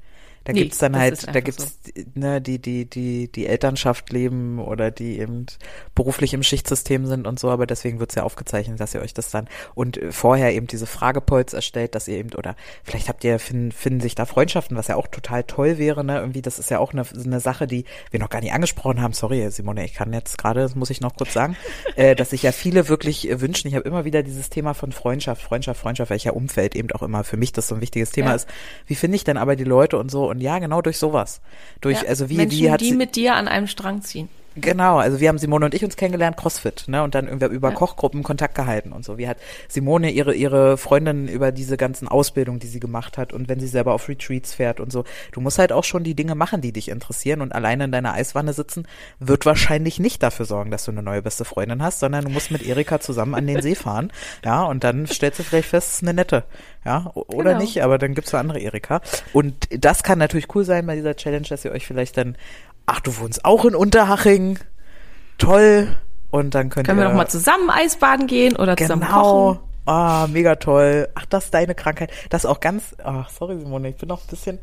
Da Nee, gibt's dann halt, da gibt's ne, die, die, die, die Elternschaft leben oder die eben beruflich im Schichtsystem sind und so, aber deswegen wird's ja aufgezeichnet, dass ihr euch das dann und äh, vorher eben diese Fragepolls erstellt, dass ihr eben, oder vielleicht habt ihr, finden, finden sich da Freundschaften, was ja auch total toll wäre, ne? Irgendwie, das ist ja auch eine, eine Sache, die wir noch gar nicht angesprochen haben. Sorry, Simone, ich kann jetzt gerade, das muss ich noch kurz sagen, [laughs] äh, dass sich ja viele wirklich äh, wünschen. Ich habe immer wieder dieses Thema von Freundschaft, Freundschaft, Freundschaft, welcher Umfeld eben auch immer für mich das so ein wichtiges Thema Ja. ist. Wie finde ich denn aber die Leute und so? Und ja, genau durch sowas. Durch, Ja, also wie, Menschen, wie hat die mit dir an einem Strang ziehen. Genau, also wir haben Simone und ich uns kennengelernt, CrossFit, ne, und dann irgendwie über Ja. Kochgruppen Kontakt gehalten und so. Wie hat Simone ihre, ihre Freundin über diese ganzen Ausbildungen, die sie gemacht hat und wenn sie selber auf Retreats fährt und so. Du musst halt auch schon die Dinge machen, die dich interessieren und alleine in deiner Eiswanne sitzen wird wahrscheinlich nicht dafür sorgen, dass du eine neue beste Freundin hast, sondern du musst mit Erika zusammen an den See fahren, ja, und dann stellst du vielleicht fest, es ist eine nette, ja, oder Genau. nicht, aber dann gibt's eine andere Erika. Und das kann natürlich cool sein bei dieser Challenge, dass ihr euch vielleicht dann, ach, du wohnst auch in Unterhaching, toll. Und dann könnt Können ihr wir doch mal zusammen Eisbaden gehen oder zusammen genau. kochen? Ah, mega toll. Ach, das ist deine Krankheit. Das ist auch ganz. Ach, sorry, Simone, ich bin noch ein bisschen.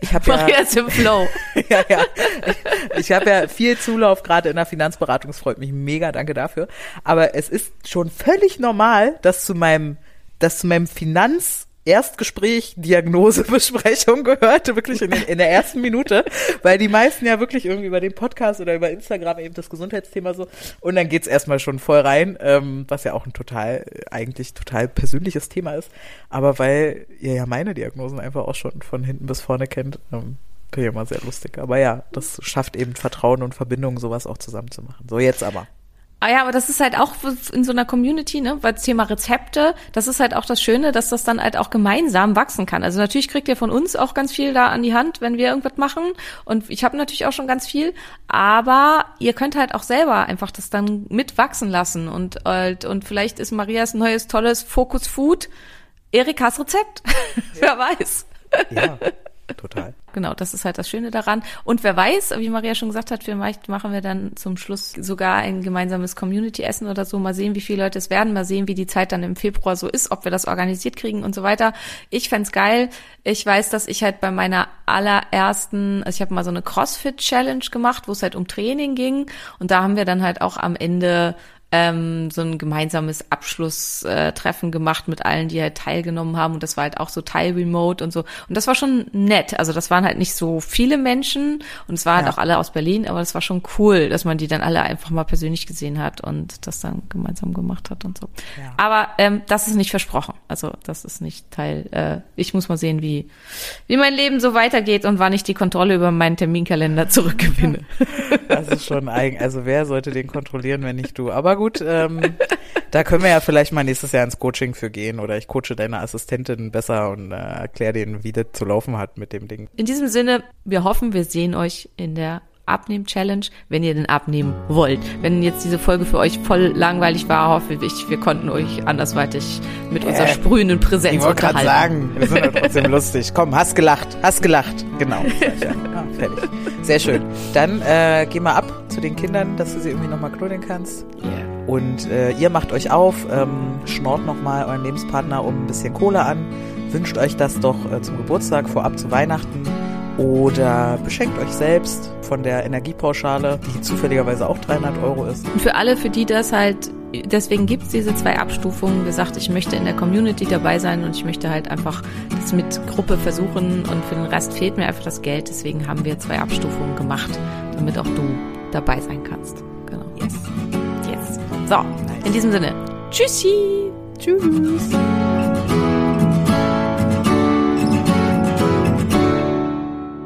Ich habe [laughs] ja, jetzt im Flow. [laughs] ja, ja. Ich, ich habe ja viel Zulauf gerade in der Finanzberatung. Es freut mich mega, danke dafür. Aber es ist schon völlig normal, dass zu meinem, dass zu meinem Finanz Erstgespräch, Diagnose, Besprechung [laughs] gehörte, wirklich in, den, in der ersten Minute, weil die meisten ja wirklich irgendwie über den Podcast oder über Instagram eben das Gesundheitsthema so und dann geht's erstmal schon voll rein, ähm, was ja auch ein total, eigentlich total persönliches Thema ist, aber weil ihr ja meine Diagnosen einfach auch schon von hinten bis vorne kennt, ähm, finde ich immer sehr lustig. Aber ja, das schafft eben Vertrauen und Verbindung, sowas auch zusammen zu machen. So jetzt aber. Ah ja, aber das ist halt auch in so einer Community, ne, weil das Thema Rezepte, das ist halt auch das Schöne, dass das dann halt auch gemeinsam wachsen kann. Also natürlich kriegt ihr von uns auch ganz viel da an die Hand, wenn wir irgendwas machen. Und ich habe natürlich auch schon ganz viel, aber ihr könnt halt auch selber einfach das dann mitwachsen lassen. Und, halt, und vielleicht ist Marias neues tolles Focus Food Erikas Rezept. [laughs] Wer weiß. Ja, total. Genau, das ist halt das Schöne daran. Und wer weiß, wie Maria schon gesagt hat, vielleicht machen wir dann zum Schluss sogar ein gemeinsames Community-Essen oder so. Mal sehen, wie viele Leute es werden. Mal sehen, wie die Zeit dann im Februar so ist, ob wir das organisiert kriegen und so weiter. Ich fänd's geil. Ich weiß, dass ich halt bei meiner allerersten, also ich habe mal so eine CrossFit-Challenge gemacht, wo es halt um Training ging. Und da haben wir dann halt auch am Ende ähm, so ein gemeinsames Abschlusstreffen gemacht mit allen, die halt teilgenommen haben. Und das war halt auch so teilremote und so. Und das war schon nett. Also das waren halt nicht so viele Menschen und es waren halt Ja. auch alle aus Berlin, aber das war schon cool, dass man die dann alle einfach mal persönlich gesehen hat und das dann gemeinsam gemacht hat und so. Ja. Aber ähm, das ist nicht versprochen. Also das ist nicht Teil. Äh, ich muss mal sehen, wie, wie mein Leben so weitergeht und wann ich die Kontrolle über meinen Terminkalender zurückgewinne. [laughs] Das ist schon eigen. Also wer sollte den kontrollieren, wenn nicht du? Aber gut, ähm, da können wir ja vielleicht mal nächstes Jahr ins Coaching für gehen oder ich coache deine Assistentin besser und äh, erkläre denen, wie das zu laufen hat mit dem Ding. In diesem Sinne, wir hoffen, wir sehen euch in der Abnehmen-Challenge, wenn ihr den abnehmen wollt. Wenn jetzt diese Folge für euch voll langweilig war, hoffe ich, wir konnten euch andersweitig mit unserer Äh, sprühenden Präsenz Ich wollte gerade unterhalten. sagen, wir sind ja trotzdem [laughs] lustig. Komm, hast gelacht, hast gelacht. Genau. ich. Ah, fertig. Sehr schön. Dann äh, geh mal ab zu den Kindern, dass du sie irgendwie nochmal knuddeln kannst. Yeah. Und äh, ihr macht euch auf, ähm, schnort nochmal euren Lebenspartner um ein bisschen Kohle an, wünscht euch das doch äh, zum Geburtstag, vorab zu Weihnachten oder beschenkt euch selbst von der Energiepauschale, die zufälligerweise auch 300 Euro ist. Und für alle, für die das halt, deswegen gibt's diese zwei Abstufungen. Gesagt, ich möchte in der Community dabei sein und ich möchte halt einfach das mit Gruppe versuchen und für den Rest fehlt mir einfach das Geld. Deswegen haben wir zwei Abstufungen gemacht, damit auch du dabei sein kannst. Genau. Yes. Yes. So, in diesem Sinne. Tschüssi. Tschüss.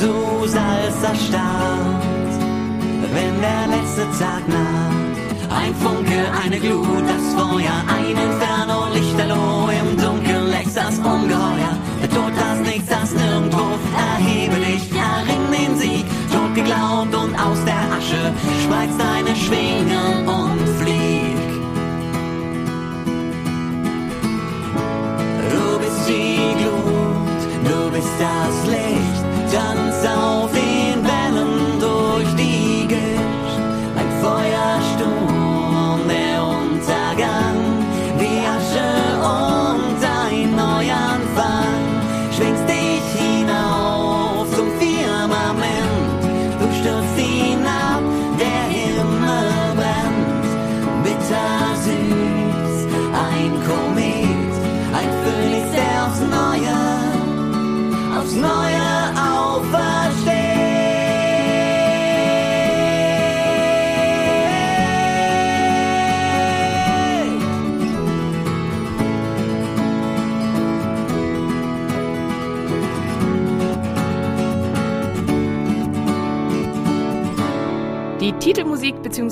Zu Salz erstarrt, wenn der letzte Tag naht. Ein Funke, eine Glut, das Feuer, ein Inferno, Lichterloh, im Dunkeln lächst das Ungeheuer. Der Tod, das Nichts, das Nirgendwo, erhebe dich, erring den Sieg, tot geglaubt und aus der Asche spreizt deine Schwingen